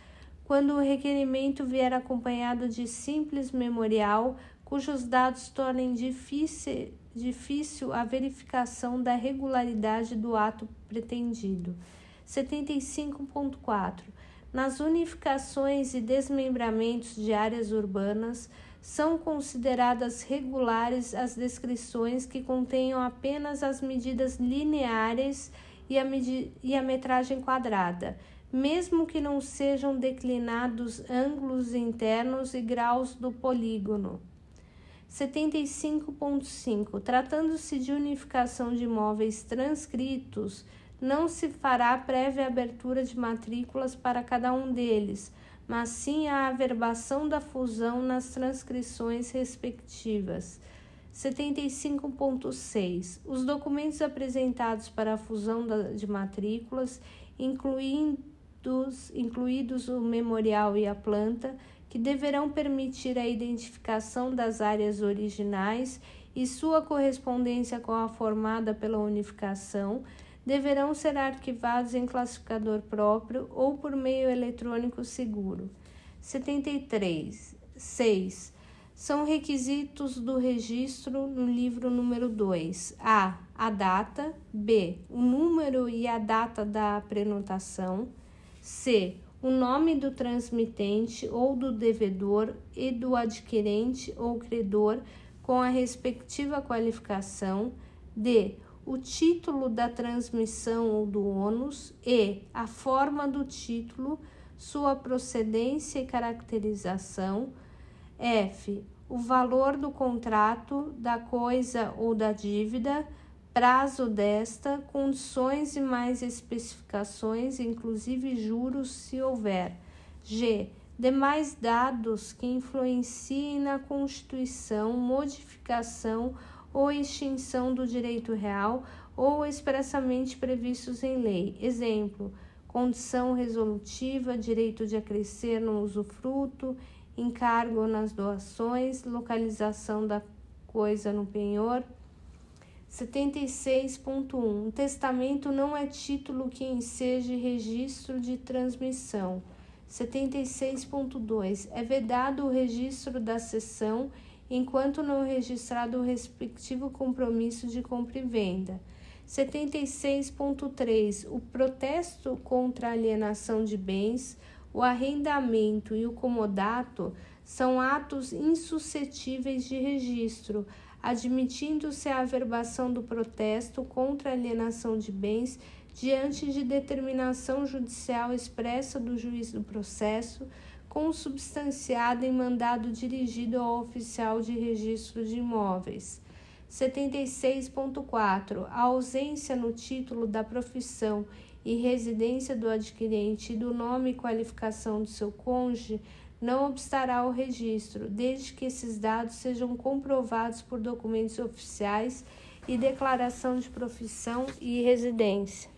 quando o requerimento vier acompanhado de simples memorial cujos dados tornem difícil, difícil a verificação da regularidade do ato pretendido. 75.4. Nas unificações e desmembramentos de áreas urbanas, são consideradas regulares as descrições que contenham apenas as medidas lineares e a, e a metragem quadrada mesmo que não sejam declinados ângulos internos e graus do polígono. 75.5. Tratando-se de unificação de imóveis transcritos, não se fará prévia abertura de matrículas para cada um deles, mas sim a averbação da fusão nas transcrições respectivas. 75.6. Os documentos apresentados para a fusão de matrículas, incluindo dos, incluídos o memorial e a planta, que deverão permitir a identificação das áreas originais e sua correspondência com a formada pela unificação, deverão ser arquivados em classificador próprio ou por meio eletrônico seguro. 73. 6. São requisitos do registro no livro número 2: A. A data. B. O número e a data da prenotação. C. O nome do transmitente ou do devedor e do adquirente ou credor com a respectiva qualificação. D. O título da transmissão ou do ônus. E. A forma do título, sua procedência e caracterização. F. O valor do contrato, da coisa ou da dívida prazo desta, condições e mais especificações, inclusive juros, se houver. G. Demais dados que influenciem na constituição, modificação ou extinção do direito real ou expressamente previstos em lei. Exemplo: condição resolutiva, direito de acrescer no usufruto, encargo nas doações, localização da coisa no penhor 76.1. Testamento não é título que enseje registro de transmissão. 76.2. É vedado o registro da sessão enquanto não registrado o respectivo compromisso de compra e venda. 76.3. O protesto contra a alienação de bens, o arrendamento e o comodato são atos insuscetíveis de registro, admitindo-se a averbação do protesto contra a alienação de bens diante de determinação judicial expressa do juiz do processo, consubstanciada em mandado dirigido ao oficial de registro de imóveis. 76.4. A ausência no título da profissão e residência do adquirente e do nome e qualificação do seu cônjuge não obstará ao registro, desde que esses dados sejam comprovados por documentos oficiais e declaração de profissão e residência.